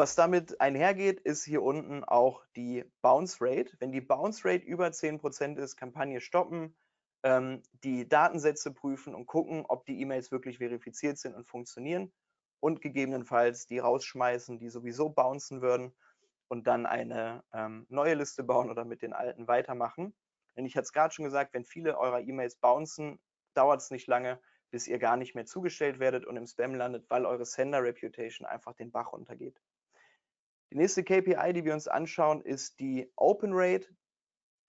Was damit einhergeht, ist hier unten auch die Bounce Rate. Wenn die Bounce Rate über 10% ist, Kampagne stoppen, ähm, die Datensätze prüfen und gucken, ob die E-Mails wirklich verifiziert sind und funktionieren und gegebenenfalls die rausschmeißen, die sowieso bouncen würden und dann eine ähm, neue Liste bauen oder mit den alten weitermachen. Denn ich hatte es gerade schon gesagt, wenn viele eurer E-Mails bouncen, dauert es nicht lange, bis ihr gar nicht mehr zugestellt werdet und im Spam landet, weil eure Sender Reputation einfach den Bach runtergeht. Die nächste KPI, die wir uns anschauen, ist die Open Rate.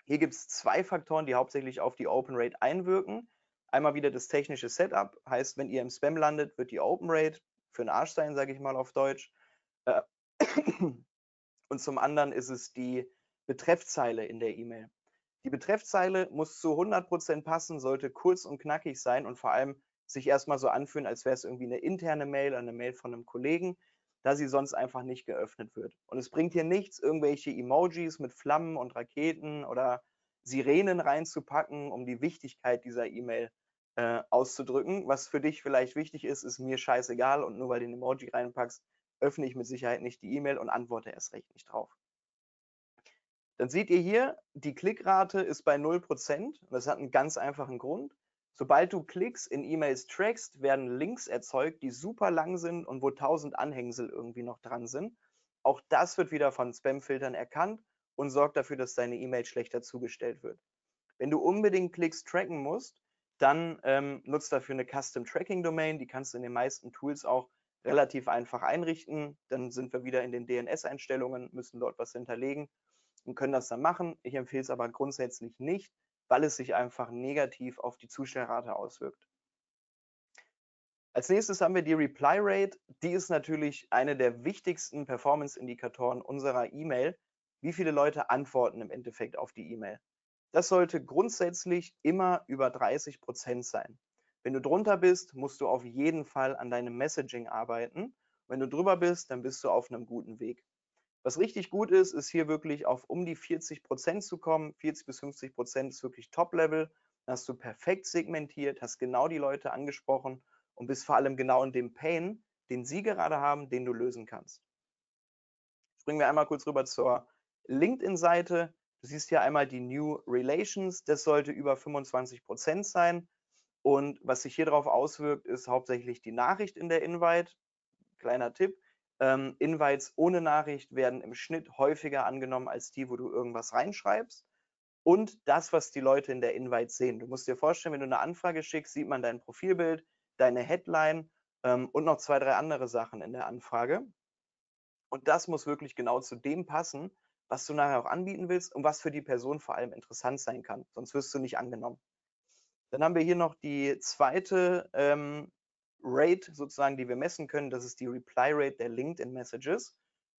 Hier gibt es zwei Faktoren, die hauptsächlich auf die Open Rate einwirken. Einmal wieder das technische Setup, heißt, wenn ihr im Spam landet, wird die Open Rate für den Arsch sein, sage ich mal auf Deutsch. Äh, und zum anderen ist es die Betreffzeile in der E-Mail. Die Betreffzeile muss zu 100% passen, sollte kurz und knackig sein und vor allem sich erstmal so anfühlen, als wäre es irgendwie eine interne Mail, eine Mail von einem Kollegen da sie sonst einfach nicht geöffnet wird. Und es bringt hier nichts, irgendwelche Emojis mit Flammen und Raketen oder Sirenen reinzupacken, um die Wichtigkeit dieser E-Mail äh, auszudrücken. Was für dich vielleicht wichtig ist, ist mir scheißegal und nur weil du den Emoji reinpackst, öffne ich mit Sicherheit nicht die E-Mail und antworte erst recht nicht drauf. Dann seht ihr hier, die Klickrate ist bei 0%. Das hat einen ganz einfachen Grund. Sobald du Klicks in E-Mails trackst, werden Links erzeugt, die super lang sind und wo tausend Anhängsel irgendwie noch dran sind. Auch das wird wieder von Spamfiltern erkannt und sorgt dafür, dass deine E-Mail schlechter zugestellt wird. Wenn du unbedingt Klicks tracken musst, dann ähm, nutzt dafür eine Custom Tracking Domain. Die kannst du in den meisten Tools auch relativ einfach einrichten. Dann sind wir wieder in den DNS-Einstellungen, müssen dort was hinterlegen und können das dann machen. Ich empfehle es aber grundsätzlich nicht, weil es sich einfach negativ auf die Zustellrate auswirkt. Als nächstes haben wir die Reply Rate. Die ist natürlich eine der wichtigsten Performance-Indikatoren unserer E-Mail. Wie viele Leute antworten im Endeffekt auf die E-Mail? Das sollte grundsätzlich immer über 30 Prozent sein. Wenn du drunter bist, musst du auf jeden Fall an deinem Messaging arbeiten. Wenn du drüber bist, dann bist du auf einem guten Weg. Was richtig gut ist, ist hier wirklich auf um die 40 Prozent zu kommen. 40 bis 50 Prozent ist wirklich Top-Level. Hast du perfekt segmentiert, hast genau die Leute angesprochen und bist vor allem genau in dem Pain, den sie gerade haben, den du lösen kannst. Springen wir einmal kurz rüber zur LinkedIn-Seite. Du siehst hier einmal die New Relations. Das sollte über 25 Prozent sein. Und was sich hier darauf auswirkt, ist hauptsächlich die Nachricht in der Invite. Kleiner Tipp ähm, Invites ohne Nachricht werden im Schnitt häufiger angenommen als die, wo du irgendwas reinschreibst. Und das, was die Leute in der Invite sehen. Du musst dir vorstellen, wenn du eine Anfrage schickst, sieht man dein Profilbild, deine Headline ähm, und noch zwei, drei andere Sachen in der Anfrage. Und das muss wirklich genau zu dem passen, was du nachher auch anbieten willst und was für die Person vor allem interessant sein kann. Sonst wirst du nicht angenommen. Dann haben wir hier noch die zweite ähm, Rate sozusagen, die wir messen können. Das ist die Reply Rate der LinkedIn Messages.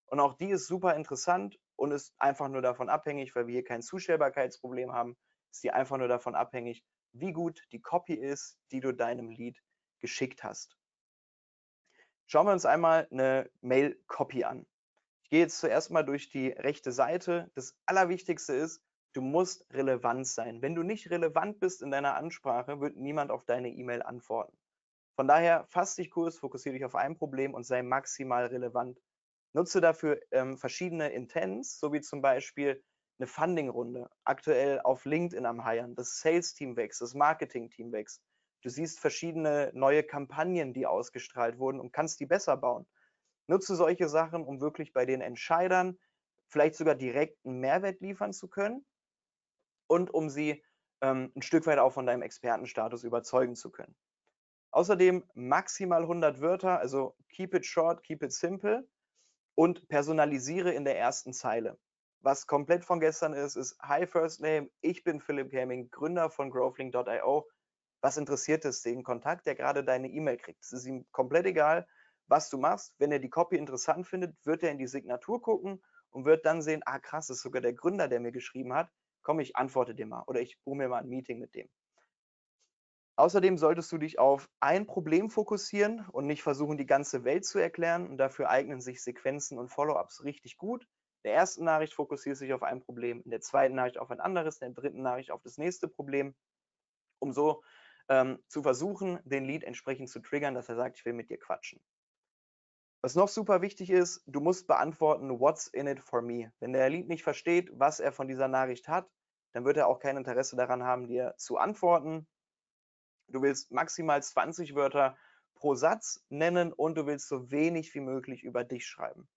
Und auch die ist super interessant und ist einfach nur davon abhängig, weil wir hier kein Zustellbarkeitsproblem haben, ist die einfach nur davon abhängig, wie gut die Copy ist, die du deinem Lead geschickt hast. Schauen wir uns einmal eine Mail-Copy an. Ich gehe jetzt zuerst mal durch die rechte Seite. Das Allerwichtigste ist, du musst relevant sein. Wenn du nicht relevant bist in deiner Ansprache, wird niemand auf deine E-Mail antworten. Von daher fass dich kurz, fokussiere dich auf ein Problem und sei maximal relevant. Nutze dafür ähm, verschiedene Intents, so wie zum Beispiel eine Funding-Runde, aktuell auf LinkedIn am Hiren, das Sales-Team wächst, das Marketing-Team wächst. Du siehst verschiedene neue Kampagnen, die ausgestrahlt wurden und kannst die besser bauen. Nutze solche Sachen, um wirklich bei den Entscheidern vielleicht sogar direkt einen Mehrwert liefern zu können und um sie ähm, ein Stück weit auch von deinem Expertenstatus überzeugen zu können. Außerdem maximal 100 Wörter, also keep it short, keep it simple und personalisiere in der ersten Zeile. Was komplett von gestern ist, ist Hi First Name, ich bin Philipp Gaming, Gründer von Growthlink.io. Was interessiert es den Kontakt, der gerade deine E-Mail kriegt? Es ist ihm komplett egal, was du machst. Wenn er die Copy interessant findet, wird er in die Signatur gucken und wird dann sehen, ah krass, ist sogar der Gründer, der mir geschrieben hat. Komm, ich antworte dir mal oder ich buche mir mal ein Meeting mit dem. Außerdem solltest du dich auf ein Problem fokussieren und nicht versuchen, die ganze Welt zu erklären. Und dafür eignen sich Sequenzen und Follow-ups richtig gut. In der ersten Nachricht fokussierst du dich auf ein Problem, in der zweiten Nachricht auf ein anderes, in der dritten Nachricht auf das nächste Problem, um so ähm, zu versuchen, den Lead entsprechend zu triggern, dass er sagt, ich will mit dir quatschen. Was noch super wichtig ist, du musst beantworten, what's in it for me. Wenn der Lead nicht versteht, was er von dieser Nachricht hat, dann wird er auch kein Interesse daran haben, dir zu antworten. Du willst maximal 20 Wörter pro Satz nennen und du willst so wenig wie möglich über dich schreiben.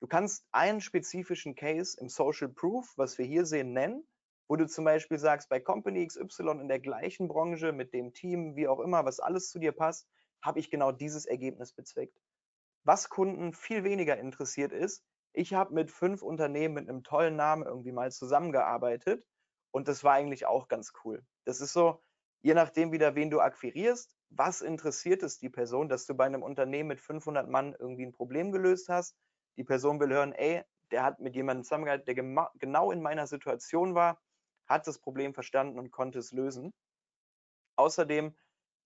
Du kannst einen spezifischen Case im Social Proof, was wir hier sehen, nennen, wo du zum Beispiel sagst, bei Company XY in der gleichen Branche, mit dem Team, wie auch immer, was alles zu dir passt, habe ich genau dieses Ergebnis bezweckt. Was Kunden viel weniger interessiert ist, ich habe mit fünf Unternehmen mit einem tollen Namen irgendwie mal zusammengearbeitet und das war eigentlich auch ganz cool. Das ist so, je nachdem wieder, wen du akquirierst, was interessiert es die Person, dass du bei einem Unternehmen mit 500 Mann irgendwie ein Problem gelöst hast. Die Person will hören, ey, der hat mit jemandem zusammengearbeitet, der genau in meiner Situation war, hat das Problem verstanden und konnte es lösen. Außerdem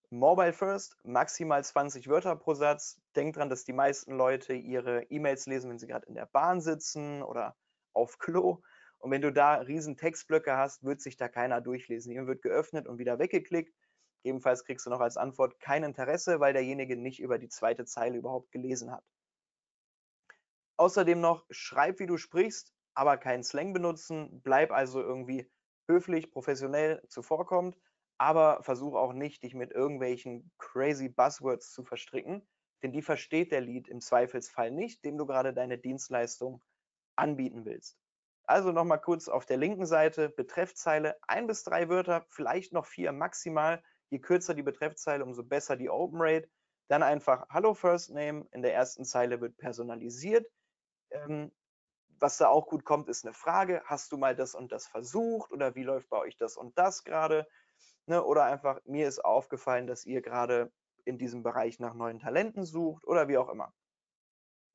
Mobile First, maximal 20 Wörter pro Satz. Denk dran, dass die meisten Leute ihre E-Mails lesen, wenn sie gerade in der Bahn sitzen oder auf Klo. Und wenn du da riesen Textblöcke hast, wird sich da keiner durchlesen. Die wird geöffnet und wieder weggeklickt. Ebenfalls kriegst du noch als Antwort kein Interesse, weil derjenige nicht über die zweite Zeile überhaupt gelesen hat. Außerdem noch, schreib, wie du sprichst, aber keinen Slang benutzen. Bleib also irgendwie höflich, professionell zuvorkommt, aber versuch auch nicht, dich mit irgendwelchen crazy Buzzwords zu verstricken, denn die versteht der Lead im Zweifelsfall nicht, dem du gerade deine Dienstleistung anbieten willst. Also nochmal kurz auf der linken Seite, Betreffzeile, ein bis drei Wörter, vielleicht noch vier maximal. Je kürzer die Betreffzeile, umso besser die Open Rate. Dann einfach Hallo First Name, in der ersten Zeile wird personalisiert. Ähm, was da auch gut kommt, ist eine Frage, hast du mal das und das versucht oder wie läuft bei euch das und das gerade? Ne? Oder einfach, mir ist aufgefallen, dass ihr gerade in diesem Bereich nach neuen Talenten sucht oder wie auch immer.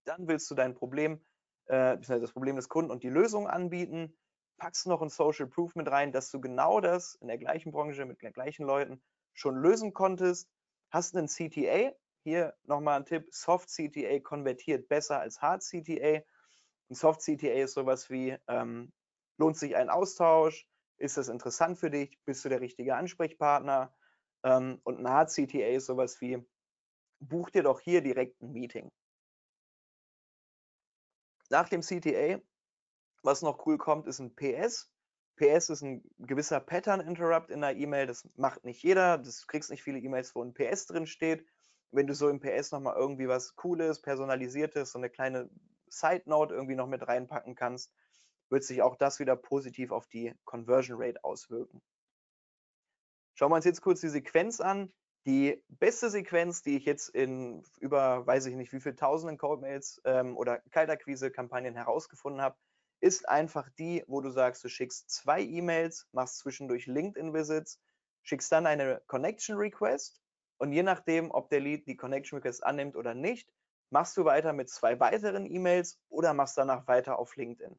Dann willst du dein Problem äh, das Problem des Kunden und die Lösung anbieten, packst noch ein Social Proof mit rein, dass du genau das in der gleichen Branche mit den gleichen Leuten schon lösen konntest, hast einen CTA, hier nochmal ein Tipp, Soft CTA konvertiert besser als Hard CTA. Ein Soft CTA ist sowas wie, ähm, lohnt sich ein Austausch, ist das interessant für dich, bist du der richtige Ansprechpartner? Ähm, und ein Hard CTA ist sowas wie, buch dir doch hier direkt ein Meeting. Nach dem CTA, was noch cool kommt, ist ein PS. PS ist ein gewisser Pattern Interrupt in der E-Mail. Das macht nicht jeder. Das kriegst nicht viele E-Mails, wo ein PS drin steht. Wenn du so im PS nochmal irgendwie was Cooles, Personalisiertes, so eine kleine Side Note irgendwie noch mit reinpacken kannst, wird sich auch das wieder positiv auf die Conversion Rate auswirken. Schauen wir uns jetzt kurz die Sequenz an. Die beste Sequenz, die ich jetzt in über, weiß ich nicht, wie viele tausenden Code-Mails ähm, oder Kaltakquise-Kampagnen herausgefunden habe, ist einfach die, wo du sagst, du schickst zwei E-Mails, machst zwischendurch LinkedIn-Visits, schickst dann eine Connection Request und je nachdem, ob der Lead die Connection Request annimmt oder nicht, machst du weiter mit zwei weiteren E-Mails oder machst danach weiter auf LinkedIn.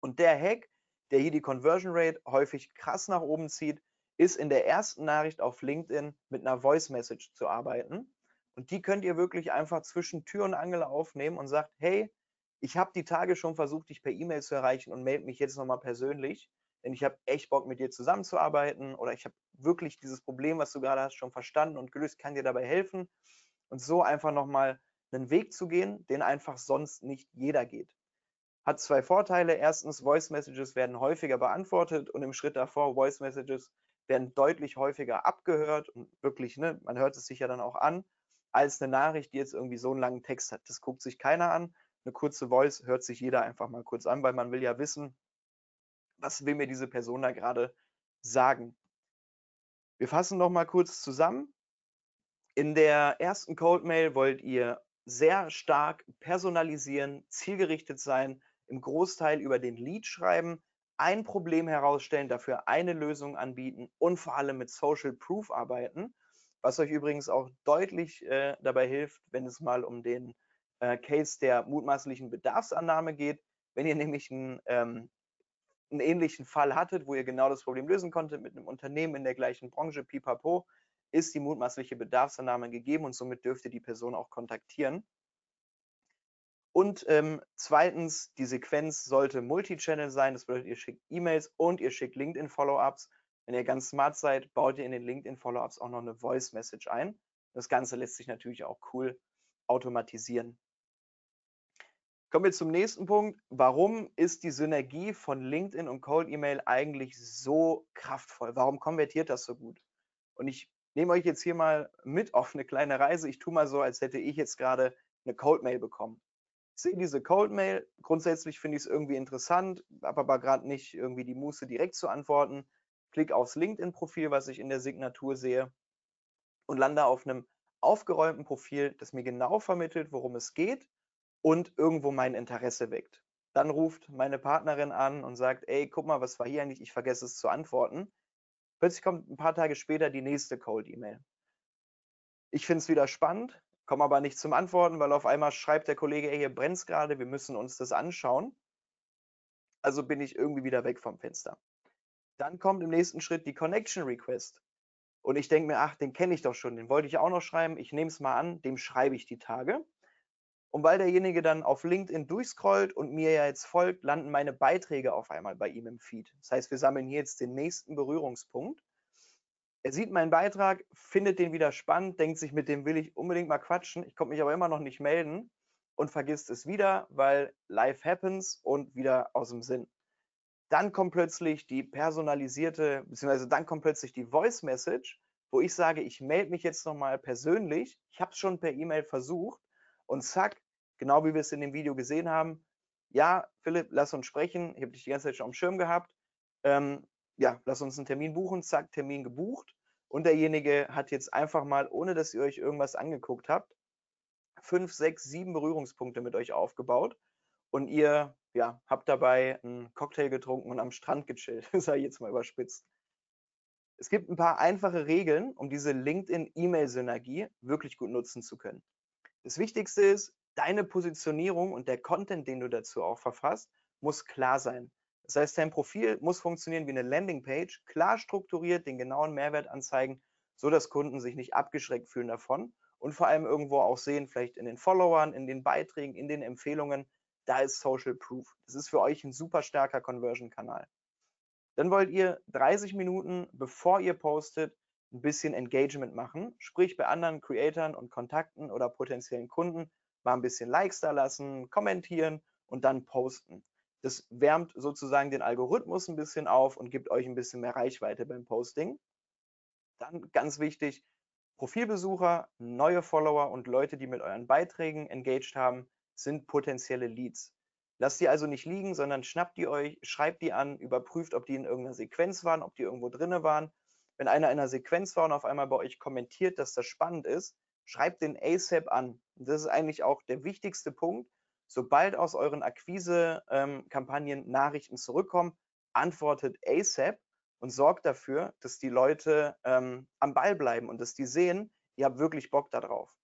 Und der Hack, der hier die Conversion Rate häufig krass nach oben zieht, ist in der ersten Nachricht auf LinkedIn mit einer Voice Message zu arbeiten. Und die könnt ihr wirklich einfach zwischen Tür und Angel aufnehmen und sagt, hey, ich habe die Tage schon versucht, dich per E-Mail zu erreichen und melde mich jetzt nochmal persönlich, denn ich habe echt Bock, mit dir zusammenzuarbeiten oder ich habe wirklich dieses Problem, was du gerade hast, schon verstanden und gelöst, kann dir dabei helfen. Und so einfach nochmal einen Weg zu gehen, den einfach sonst nicht jeder geht. Hat zwei Vorteile. Erstens, Voice Messages werden häufiger beantwortet und im Schritt davor, Voice Messages werden deutlich häufiger abgehört und wirklich, ne, man hört es sich ja dann auch an. als eine Nachricht, die jetzt irgendwie so einen langen Text hat. Das guckt sich keiner an. Eine kurze Voice hört sich jeder einfach mal kurz an, weil man will ja wissen, was will mir diese Person da gerade sagen. Wir fassen noch mal kurz zusammen. In der ersten Cold Mail wollt ihr sehr stark personalisieren, zielgerichtet sein, im Großteil über den Lead schreiben, ein Problem herausstellen, dafür eine Lösung anbieten und vor allem mit Social Proof arbeiten, was euch übrigens auch deutlich äh, dabei hilft, wenn es mal um den äh, Case der mutmaßlichen Bedarfsannahme geht. Wenn ihr nämlich einen, ähm, einen ähnlichen Fall hattet, wo ihr genau das Problem lösen konntet mit einem Unternehmen in der gleichen Branche, pipapo, ist die mutmaßliche Bedarfsannahme gegeben und somit dürft ihr die Person auch kontaktieren. Und ähm, zweitens, die Sequenz sollte Multichannel sein. Das bedeutet, ihr schickt E-Mails und ihr schickt LinkedIn-Follow-ups. Wenn ihr ganz smart seid, baut ihr in den LinkedIn-Follow-ups auch noch eine Voice-Message ein. Das Ganze lässt sich natürlich auch cool automatisieren. Kommen wir zum nächsten Punkt. Warum ist die Synergie von LinkedIn und Cold Email eigentlich so kraftvoll? Warum konvertiert das so gut? Und ich nehme euch jetzt hier mal mit auf eine kleine Reise. Ich tue mal so, als hätte ich jetzt gerade eine Cold Mail bekommen. Sehe diese Cold Mail. Grundsätzlich finde ich es irgendwie interessant, habe aber gerade nicht irgendwie die Muße direkt zu antworten. Klick aufs LinkedIn-Profil, was ich in der Signatur sehe und lande auf einem aufgeräumten Profil, das mir genau vermittelt, worum es geht und irgendwo mein Interesse weckt. Dann ruft meine Partnerin an und sagt, ey, guck mal, was war hier eigentlich? Ich vergesse es zu antworten. Plötzlich kommt ein paar Tage später die nächste Cold-E-Mail. Ich finde es wieder spannend, komme aber nicht zum Antworten, weil auf einmal schreibt der Kollege, ey, hier brennt gerade, wir müssen uns das anschauen. Also bin ich irgendwie wieder weg vom Fenster. Dann kommt im nächsten Schritt die Connection Request. Und ich denke mir, ach, den kenne ich doch schon, den wollte ich auch noch schreiben. Ich nehme es mal an, dem schreibe ich die Tage. Und weil derjenige dann auf LinkedIn durchscrollt und mir ja jetzt folgt, landen meine Beiträge auf einmal bei ihm im Feed. Das heißt, wir sammeln hier jetzt den nächsten Berührungspunkt. Er sieht meinen Beitrag, findet den wieder spannend, denkt sich, mit dem will ich unbedingt mal quatschen. Ich konnte mich aber immer noch nicht melden und vergisst es wieder, weil life happens und wieder aus dem Sinn. Dann kommt plötzlich die personalisierte, beziehungsweise dann kommt plötzlich die Voice Message, wo ich sage, ich melde mich jetzt nochmal persönlich. Ich habe es schon per E-Mail versucht und zack, genau wie wir es in dem Video gesehen haben, ja, Philipp, lass uns sprechen. Ich habe dich die ganze Zeit schon am Schirm gehabt. Ähm, ja, lass uns einen Termin buchen. Zack, Termin gebucht. Und derjenige hat jetzt einfach mal, ohne dass ihr euch irgendwas angeguckt habt, fünf, sechs, sieben Berührungspunkte mit euch aufgebaut. Und ihr ja, habt dabei einen Cocktail getrunken und am Strand gechillt, sei jetzt mal überspitzt. Es gibt ein paar einfache Regeln, um diese LinkedIn-E-Mail-Synergie wirklich gut nutzen zu können. Das Wichtigste ist, deine Positionierung und der Content, den du dazu auch verfasst, muss klar sein. Das heißt, dein Profil muss funktionieren wie eine Landingpage, klar strukturiert, den genauen Mehrwert anzeigen, so dass Kunden sich nicht abgeschreckt fühlen davon und vor allem irgendwo auch sehen, vielleicht in den Followern, in den Beiträgen, in den Empfehlungen, da ist Social Proof. Das ist für euch ein super starker Conversion-Kanal. Dann wollt ihr 30 Minuten, bevor ihr postet, ein bisschen Engagement machen, sprich bei anderen Creatoren und Kontakten oder potenziellen Kunden mal ein bisschen Likes da lassen, kommentieren und dann posten. Das wärmt sozusagen den Algorithmus ein bisschen auf und gibt euch ein bisschen mehr Reichweite beim Posting. Dann ganz wichtig, Profilbesucher, neue Follower und Leute, die mit euren Beiträgen engaged haben, sind potenzielle Leads. Lasst die also nicht liegen, sondern schnappt die euch, schreibt die an, überprüft, ob die in irgendeiner Sequenz waren, ob die irgendwo drinne waren wenn einer in einer Sequenz war und auf einmal bei euch kommentiert, dass das spannend ist, schreibt den ASAP an. Und das ist eigentlich auch der wichtigste Punkt. Sobald aus euren Akquise-Kampagnen ähm, Nachrichten zurückkommen, antwortet ASAP und sorgt dafür, dass die Leute ähm, am Ball bleiben und dass die sehen, ihr habt wirklich Bock darauf.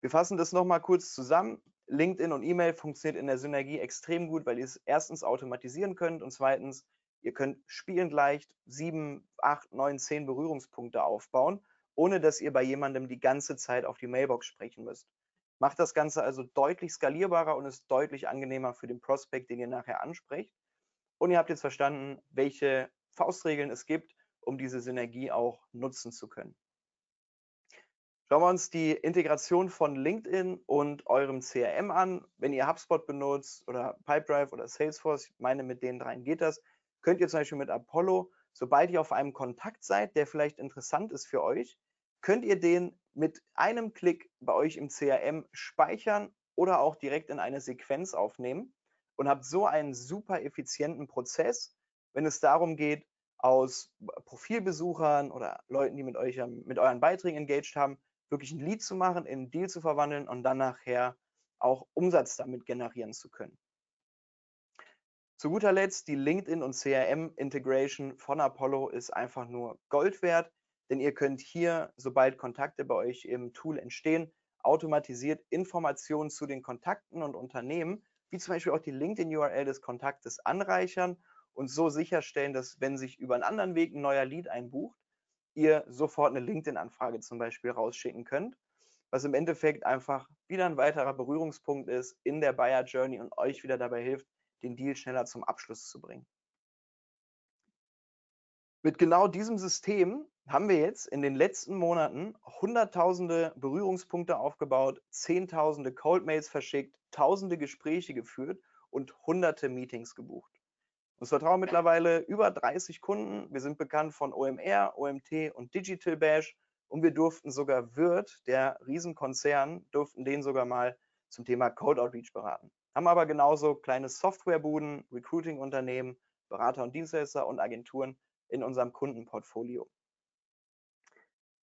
Wir fassen das nochmal kurz zusammen. LinkedIn und E-Mail funktioniert in der Synergie extrem gut, weil ihr es erstens automatisieren könnt und zweitens Ihr könnt spielend leicht sieben, acht, neun, zehn Berührungspunkte aufbauen, ohne dass ihr bei jemandem die ganze Zeit auf die Mailbox sprechen müsst. Macht das Ganze also deutlich skalierbarer und ist deutlich angenehmer für den Prospekt, den ihr nachher ansprecht. Und ihr habt jetzt verstanden, welche Faustregeln es gibt, um diese Synergie auch nutzen zu können. Schauen wir uns die Integration von LinkedIn und eurem CRM an. Wenn ihr HubSpot benutzt oder Pipedrive oder Salesforce, ich meine, mit den dreien geht das, könnt ihr zum Beispiel mit Apollo, sobald ihr auf einem Kontakt seid, der vielleicht interessant ist für euch, könnt ihr den mit einem Klick bei euch im CRM speichern oder auch direkt in eine Sequenz aufnehmen und habt so einen super effizienten Prozess, wenn es darum geht, aus Profilbesuchern oder Leuten, die mit euch mit euren Beiträgen engaged haben, wirklich ein Lead zu machen, in einen Deal zu verwandeln und dann nachher auch Umsatz damit generieren zu können. Zu guter Letzt, die LinkedIn und CRM Integration von Apollo ist einfach nur Gold wert, denn ihr könnt hier, sobald Kontakte bei euch im Tool entstehen, automatisiert Informationen zu den Kontakten und Unternehmen, wie zum Beispiel auch die LinkedIn-URL des Kontaktes anreichern und so sicherstellen, dass wenn sich über einen anderen Weg ein neuer Lead einbucht, ihr sofort eine LinkedIn-Anfrage zum Beispiel rausschicken könnt, was im Endeffekt einfach wieder ein weiterer Berührungspunkt ist in der Buyer Journey und euch wieder dabei hilft, den Deal schneller zum Abschluss zu bringen. Mit genau diesem System haben wir jetzt in den letzten Monaten hunderttausende Berührungspunkte aufgebaut, zehntausende Cold-Mails verschickt, tausende Gespräche geführt und hunderte Meetings gebucht. Uns vertrauen mittlerweile über 30 Kunden. Wir sind bekannt von OMR, OMT und Digital Bash und wir durften sogar Wirt, der Riesenkonzern, durften den sogar mal zum Thema Code Outreach beraten. Haben aber genauso kleine Softwarebuden, Recruiting-Unternehmen, Berater und Dienstleister und Agenturen in unserem Kundenportfolio.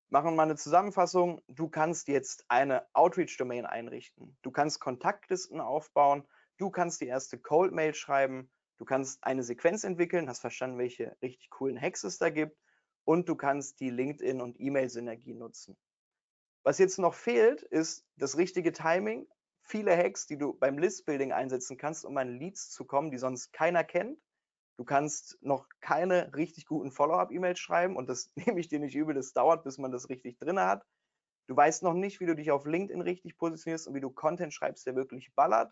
Machen wir mal eine Zusammenfassung. Du kannst jetzt eine Outreach-Domain einrichten. Du kannst Kontaktlisten aufbauen. Du kannst die erste Cold-Mail schreiben. Du kannst eine Sequenz entwickeln, hast verstanden, welche richtig coolen Hacks es da gibt. Und du kannst die LinkedIn- und E-Mail-Synergie nutzen. Was jetzt noch fehlt, ist das richtige Timing. Viele Hacks, die du beim List-Building einsetzen kannst, um an Leads zu kommen, die sonst keiner kennt. Du kannst noch keine richtig guten Follow-up-E-Mails schreiben und das nehme ich dir nicht übel, das dauert, bis man das richtig drin hat. Du weißt noch nicht, wie du dich auf LinkedIn richtig positionierst und wie du Content schreibst, der wirklich ballert.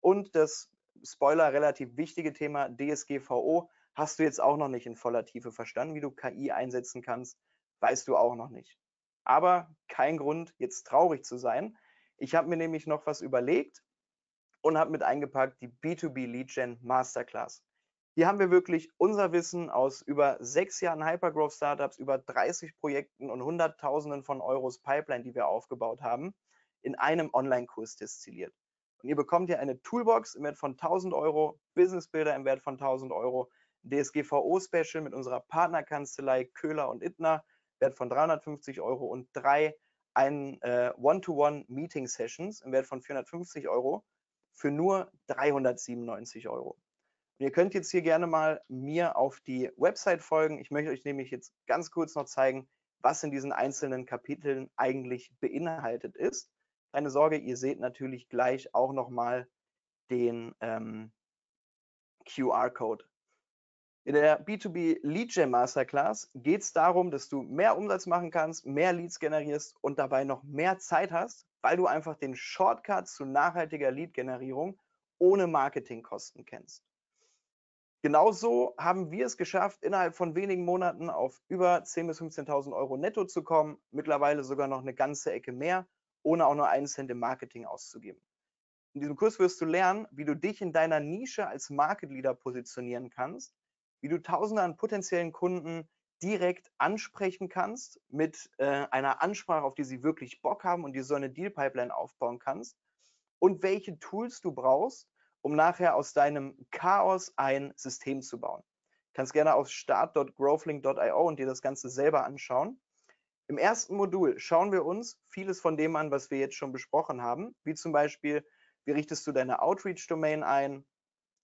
Und das Spoiler, relativ wichtige Thema DSGVO hast du jetzt auch noch nicht in voller Tiefe verstanden. Wie du KI einsetzen kannst, weißt du auch noch nicht. Aber kein Grund, jetzt traurig zu sein. Ich habe mir nämlich noch was überlegt und habe mit eingepackt die B2B Lead Gen Masterclass. Hier haben wir wirklich unser Wissen aus über sechs Jahren Hypergrowth Startups, über 30 Projekten und Hunderttausenden von Euros Pipeline, die wir aufgebaut haben, in einem Online-Kurs destilliert. Und ihr bekommt hier eine Toolbox im Wert von 1000 Euro, Business Builder im Wert von 1000 Euro, DSGVO-Special mit unserer Partnerkanzlei Köhler und Ittner, Wert von 350 Euro und drei äh, One-to-One-Meeting-Sessions im Wert von 450 Euro für nur 397 Euro. Und ihr könnt jetzt hier gerne mal mir auf die Website folgen. Ich möchte euch nämlich jetzt ganz kurz noch zeigen, was in diesen einzelnen Kapiteln eigentlich beinhaltet ist. Keine Sorge, ihr seht natürlich gleich auch nochmal den ähm, QR-Code. In der B2B Lead Gen Masterclass geht es darum, dass du mehr Umsatz machen kannst, mehr Leads generierst und dabei noch mehr Zeit hast, weil du einfach den Shortcut zu nachhaltiger Lead-Generierung ohne Marketingkosten kennst. Genauso haben wir es geschafft, innerhalb von wenigen Monaten auf über 10.000 bis 15.000 Euro netto zu kommen, mittlerweile sogar noch eine ganze Ecke mehr, ohne auch nur einen Cent im Marketing auszugeben. In diesem Kurs wirst du lernen, wie du dich in deiner Nische als Market Leader positionieren kannst, wie du Tausende an potenziellen Kunden direkt ansprechen kannst mit äh, einer Ansprache, auf die sie wirklich Bock haben und dir so eine Deal Pipeline aufbauen kannst und welche Tools du brauchst, um nachher aus deinem Chaos ein System zu bauen. Du kannst gerne auf start.growthlink.io und dir das Ganze selber anschauen. Im ersten Modul schauen wir uns vieles von dem an, was wir jetzt schon besprochen haben, wie zum Beispiel, wie richtest du deine Outreach-Domain ein,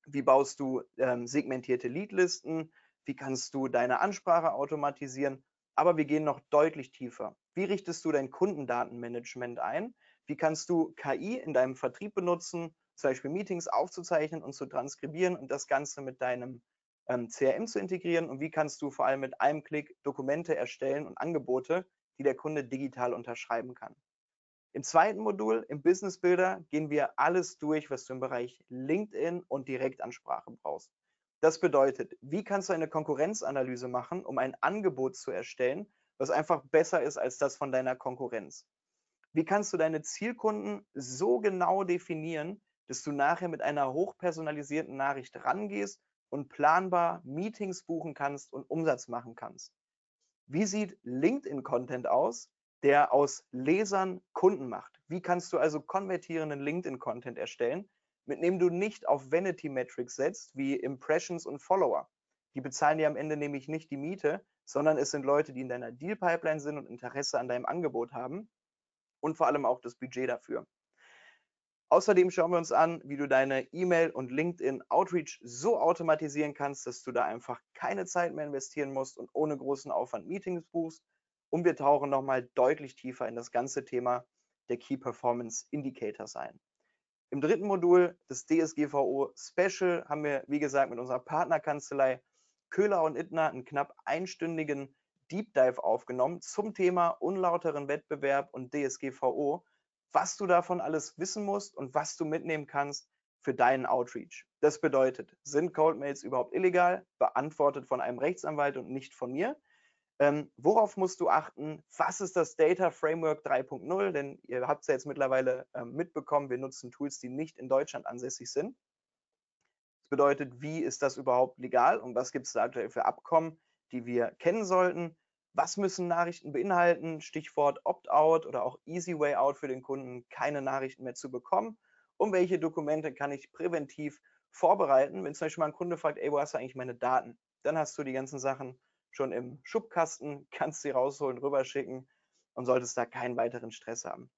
wie baust du ähm, segmentierte Leadlisten, wie kannst du deine Ansprache automatisieren, aber wir gehen noch deutlich tiefer. Wie richtest du dein Kundendatenmanagement ein? Wie kannst du KI in deinem Vertrieb benutzen, zum Beispiel Meetings aufzuzeichnen und zu transkribieren und das Ganze mit deinem ähm, CRM zu integrieren? Und wie kannst du vor allem mit einem Klick Dokumente erstellen und Angebote, die der Kunde digital unterschreiben kann? Im zweiten Modul, im Business Builder, gehen wir alles durch, was du im Bereich LinkedIn und Direktansprache brauchst. Das bedeutet, wie kannst du eine Konkurrenzanalyse machen, um ein Angebot zu erstellen, was einfach besser ist als das von deiner Konkurrenz? Wie kannst du deine Zielkunden so genau definieren, dass du nachher mit einer hochpersonalisierten Nachricht rangehst und planbar Meetings buchen kannst und Umsatz machen kannst. Wie sieht LinkedIn-Content aus, der aus Lesern Kunden macht. Wie kannst du also konvertierenden LinkedIn-Content erstellen, mit dem du nicht auf Vanity Metrics setzt, wie Impressions und Follower? Die bezahlen dir am Ende nämlich nicht die Miete, sondern es sind Leute, die in deiner Deal-Pipeline sind und Interesse an deinem Angebot haben und vor allem auch das Budget dafür. Außerdem schauen wir uns an, wie du deine E-Mail und LinkedIn Outreach so automatisieren kannst, dass du da einfach keine Zeit mehr investieren musst und ohne großen Aufwand Meetings buchst. Und wir tauchen nochmal deutlich tiefer in das ganze Thema der Key Performance Indicators ein. Im dritten Modul des DSGVO Special haben wir, wie gesagt, mit unserer Partnerkanzlei Köhler und Ittner einen knapp einstündigen Deep Dive aufgenommen zum Thema unlauteren Wettbewerb und DSGVO was du davon alles wissen musst und was du mitnehmen kannst für deinen Outreach. Das bedeutet, sind Coldmails überhaupt illegal? Beantwortet von einem Rechtsanwalt und nicht von mir. Ähm, worauf musst du achten? Was ist das Data Framework 3.0? Denn ihr habt es ja jetzt mittlerweile ähm, mitbekommen, wir nutzen Tools, die nicht in Deutschland ansässig sind. Das bedeutet, wie ist das überhaupt legal und was gibt es da aktuell für Abkommen, die wir kennen sollten? Was müssen Nachrichten beinhalten? Stichwort Opt-out oder auch Easy Way Out für den Kunden, keine Nachrichten mehr zu bekommen. Und welche Dokumente kann ich präventiv vorbereiten? Wenn zum Beispiel mal ein Kunde fragt, ey, wo hast du eigentlich meine Daten? Dann hast du die ganzen Sachen schon im Schubkasten, kannst sie rausholen, rüberschicken und solltest da keinen weiteren Stress haben.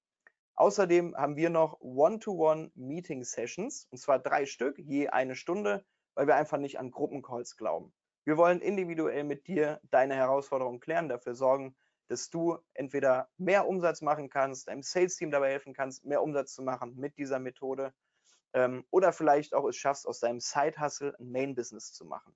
Außerdem haben wir noch One-to-One-Meeting-Sessions, und zwar drei Stück, je eine Stunde, weil wir einfach nicht an Gruppencalls glauben. Wir wollen individuell mit dir deine Herausforderungen klären, dafür sorgen, dass du entweder mehr Umsatz machen kannst, deinem Sales-Team dabei helfen kannst, mehr Umsatz zu machen mit dieser Methode ähm, oder vielleicht auch es schaffst, aus deinem Side-Hustle ein Main-Business zu machen.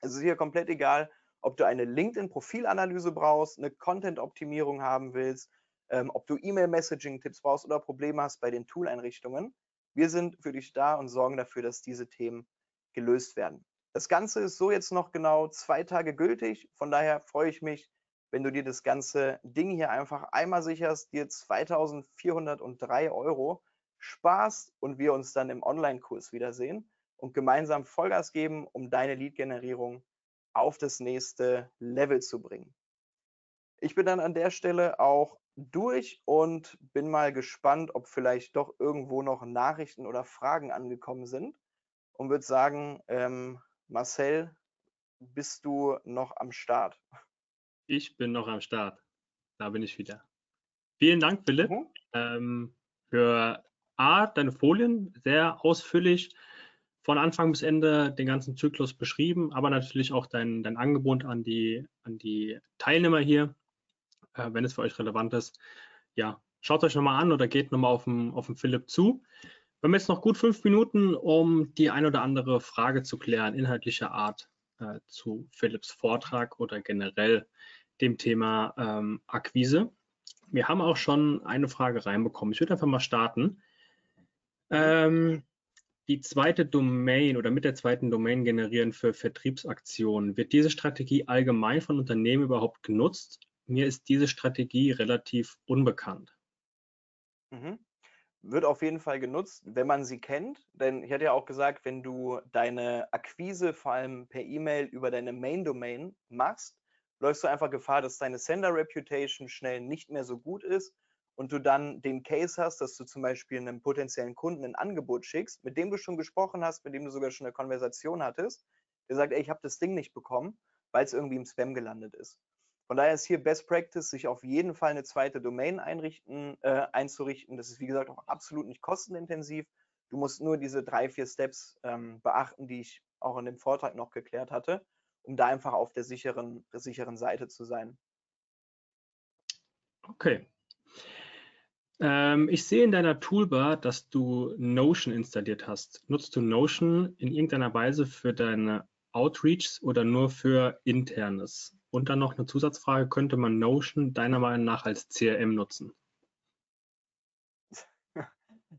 Es ist hier komplett egal, ob du eine LinkedIn-Profilanalyse brauchst, eine Content-Optimierung haben willst, ähm, ob du E-Mail-Messaging-Tipps brauchst oder Probleme hast bei den Tool-Einrichtungen. Wir sind für dich da und sorgen dafür, dass diese Themen gelöst werden. Das Ganze ist so jetzt noch genau zwei Tage gültig. Von daher freue ich mich, wenn du dir das ganze Ding hier einfach einmal sicherst, dir 2403 Euro sparst und wir uns dann im Online-Kurs wiedersehen und gemeinsam Vollgas geben, um deine Lead-Generierung auf das nächste Level zu bringen. Ich bin dann an der Stelle auch durch und bin mal gespannt, ob vielleicht doch irgendwo noch Nachrichten oder Fragen angekommen sind und würde sagen, ähm, Marcel, bist du noch am Start? Ich bin noch am Start. Da bin ich wieder. Vielen Dank, Philipp, mhm. ähm, für A, deine Folien, sehr ausführlich von Anfang bis Ende den ganzen Zyklus beschrieben, aber natürlich auch dein, dein Angebot an die, an die Teilnehmer hier, äh, wenn es für euch relevant ist. Ja, schaut euch nochmal an oder geht nochmal auf den, auf den Philipp zu. Wir haben jetzt noch gut fünf Minuten, um die ein oder andere Frage zu klären, inhaltlicher Art äh, zu Philipps Vortrag oder generell dem Thema ähm, Akquise. Wir haben auch schon eine Frage reinbekommen. Ich würde einfach mal starten. Ähm, die zweite Domain oder mit der zweiten Domain generieren für Vertriebsaktionen. Wird diese Strategie allgemein von Unternehmen überhaupt genutzt? Mir ist diese Strategie relativ unbekannt. Mhm wird auf jeden Fall genutzt, wenn man sie kennt. Denn ich hatte ja auch gesagt, wenn du deine Akquise vor allem per E-Mail über deine Main-Domain machst, läufst du einfach Gefahr, dass deine Sender-Reputation schnell nicht mehr so gut ist und du dann den Case hast, dass du zum Beispiel einem potenziellen Kunden ein Angebot schickst, mit dem du schon gesprochen hast, mit dem du sogar schon eine Konversation hattest, der sagt, ey, ich habe das Ding nicht bekommen, weil es irgendwie im Spam gelandet ist. Von daher ist hier Best Practice, sich auf jeden Fall eine zweite Domain einrichten, äh, einzurichten. Das ist, wie gesagt, auch absolut nicht kostenintensiv. Du musst nur diese drei, vier Steps ähm, beachten, die ich auch in dem Vortrag noch geklärt hatte, um da einfach auf der sicheren, der sicheren Seite zu sein. Okay. Ähm, ich sehe in deiner Toolbar, dass du Notion installiert hast. Nutzt du Notion in irgendeiner Weise für deine Outreachs oder nur für internes? Und dann noch eine Zusatzfrage, könnte man Notion deiner Meinung nach als CRM nutzen?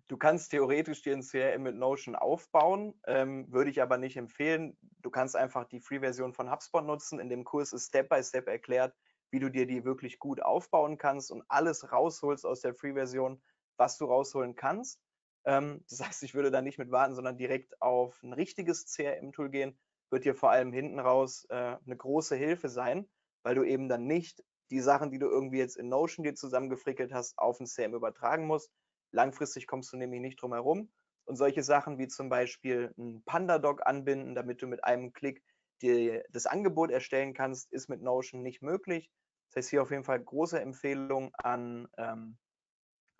Du kannst theoretisch dir ein CRM mit Notion aufbauen, ähm, würde ich aber nicht empfehlen. Du kannst einfach die Free-Version von HubSpot nutzen. In dem Kurs ist Step-by-Step Step erklärt, wie du dir die wirklich gut aufbauen kannst und alles rausholst aus der Free-Version, was du rausholen kannst. Ähm, das heißt, ich würde da nicht mit warten, sondern direkt auf ein richtiges CRM-Tool gehen wird dir vor allem hinten raus äh, eine große Hilfe sein, weil du eben dann nicht die Sachen, die du irgendwie jetzt in Notion dir zusammengefrickelt hast, auf ein CM übertragen musst. Langfristig kommst du nämlich nicht drum herum. Und solche Sachen wie zum Beispiel ein Pandadoc anbinden, damit du mit einem Klick dir das Angebot erstellen kannst, ist mit Notion nicht möglich. Das heißt, hier auf jeden Fall große Empfehlung an ähm,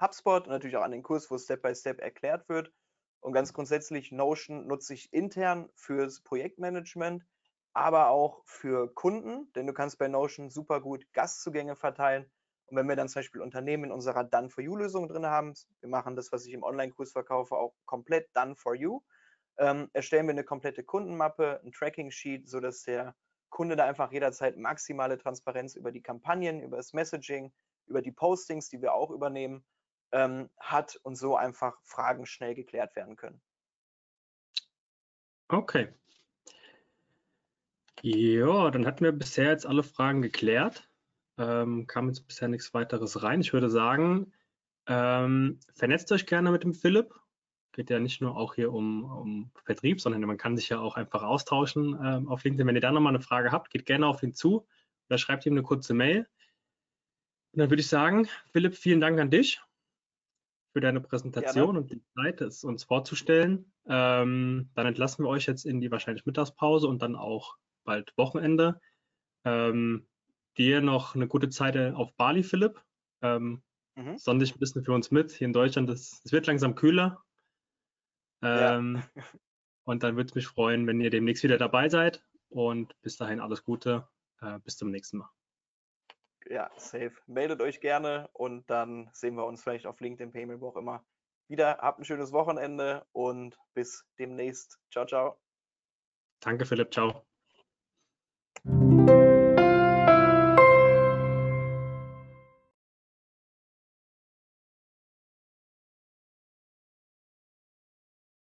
HubSpot und natürlich auch an den Kurs, wo Step by Step erklärt wird. Und ganz grundsätzlich Notion nutze ich intern fürs Projektmanagement, aber auch für Kunden, denn du kannst bei Notion super gut Gastzugänge verteilen. Und wenn wir dann zum Beispiel Unternehmen in unserer Done for You-Lösung drin haben, wir machen das, was ich im Online-Kurs verkaufe, auch komplett Done for You, ähm, erstellen wir eine komplette Kundenmappe, ein Tracking-Sheet, sodass der Kunde da einfach jederzeit maximale Transparenz über die Kampagnen, über das Messaging, über die Postings, die wir auch übernehmen, ähm, hat und so einfach Fragen schnell geklärt werden können. Okay. Ja, dann hatten wir bisher jetzt alle Fragen geklärt. Ähm, kam jetzt bisher nichts weiteres rein. Ich würde sagen, ähm, vernetzt euch gerne mit dem Philipp. Geht ja nicht nur auch hier um, um Vertrieb, sondern man kann sich ja auch einfach austauschen ähm, auf LinkedIn. Wenn ihr da nochmal eine Frage habt, geht gerne auf ihn zu oder schreibt ihm eine kurze Mail. Und dann würde ich sagen, Philipp, vielen Dank an dich für deine Präsentation Gerne. und die Zeit, es uns vorzustellen. Ähm, dann entlassen wir euch jetzt in die wahrscheinlich Mittagspause und dann auch bald Wochenende. Ähm, dir noch eine gute Zeit auf Bali, Philipp. Ähm, mhm. Sonn dich ein bisschen für uns mit. Hier in Deutschland, es wird langsam kühler. Ähm, ja. und dann würde es mich freuen, wenn ihr demnächst wieder dabei seid. Und bis dahin alles Gute. Äh, bis zum nächsten Mal ja, safe. Meldet euch gerne und dann sehen wir uns vielleicht auf LinkedIn, Payment, wo auch immer wieder. Habt ein schönes Wochenende und bis demnächst. Ciao, ciao. Danke, Philipp. Ciao.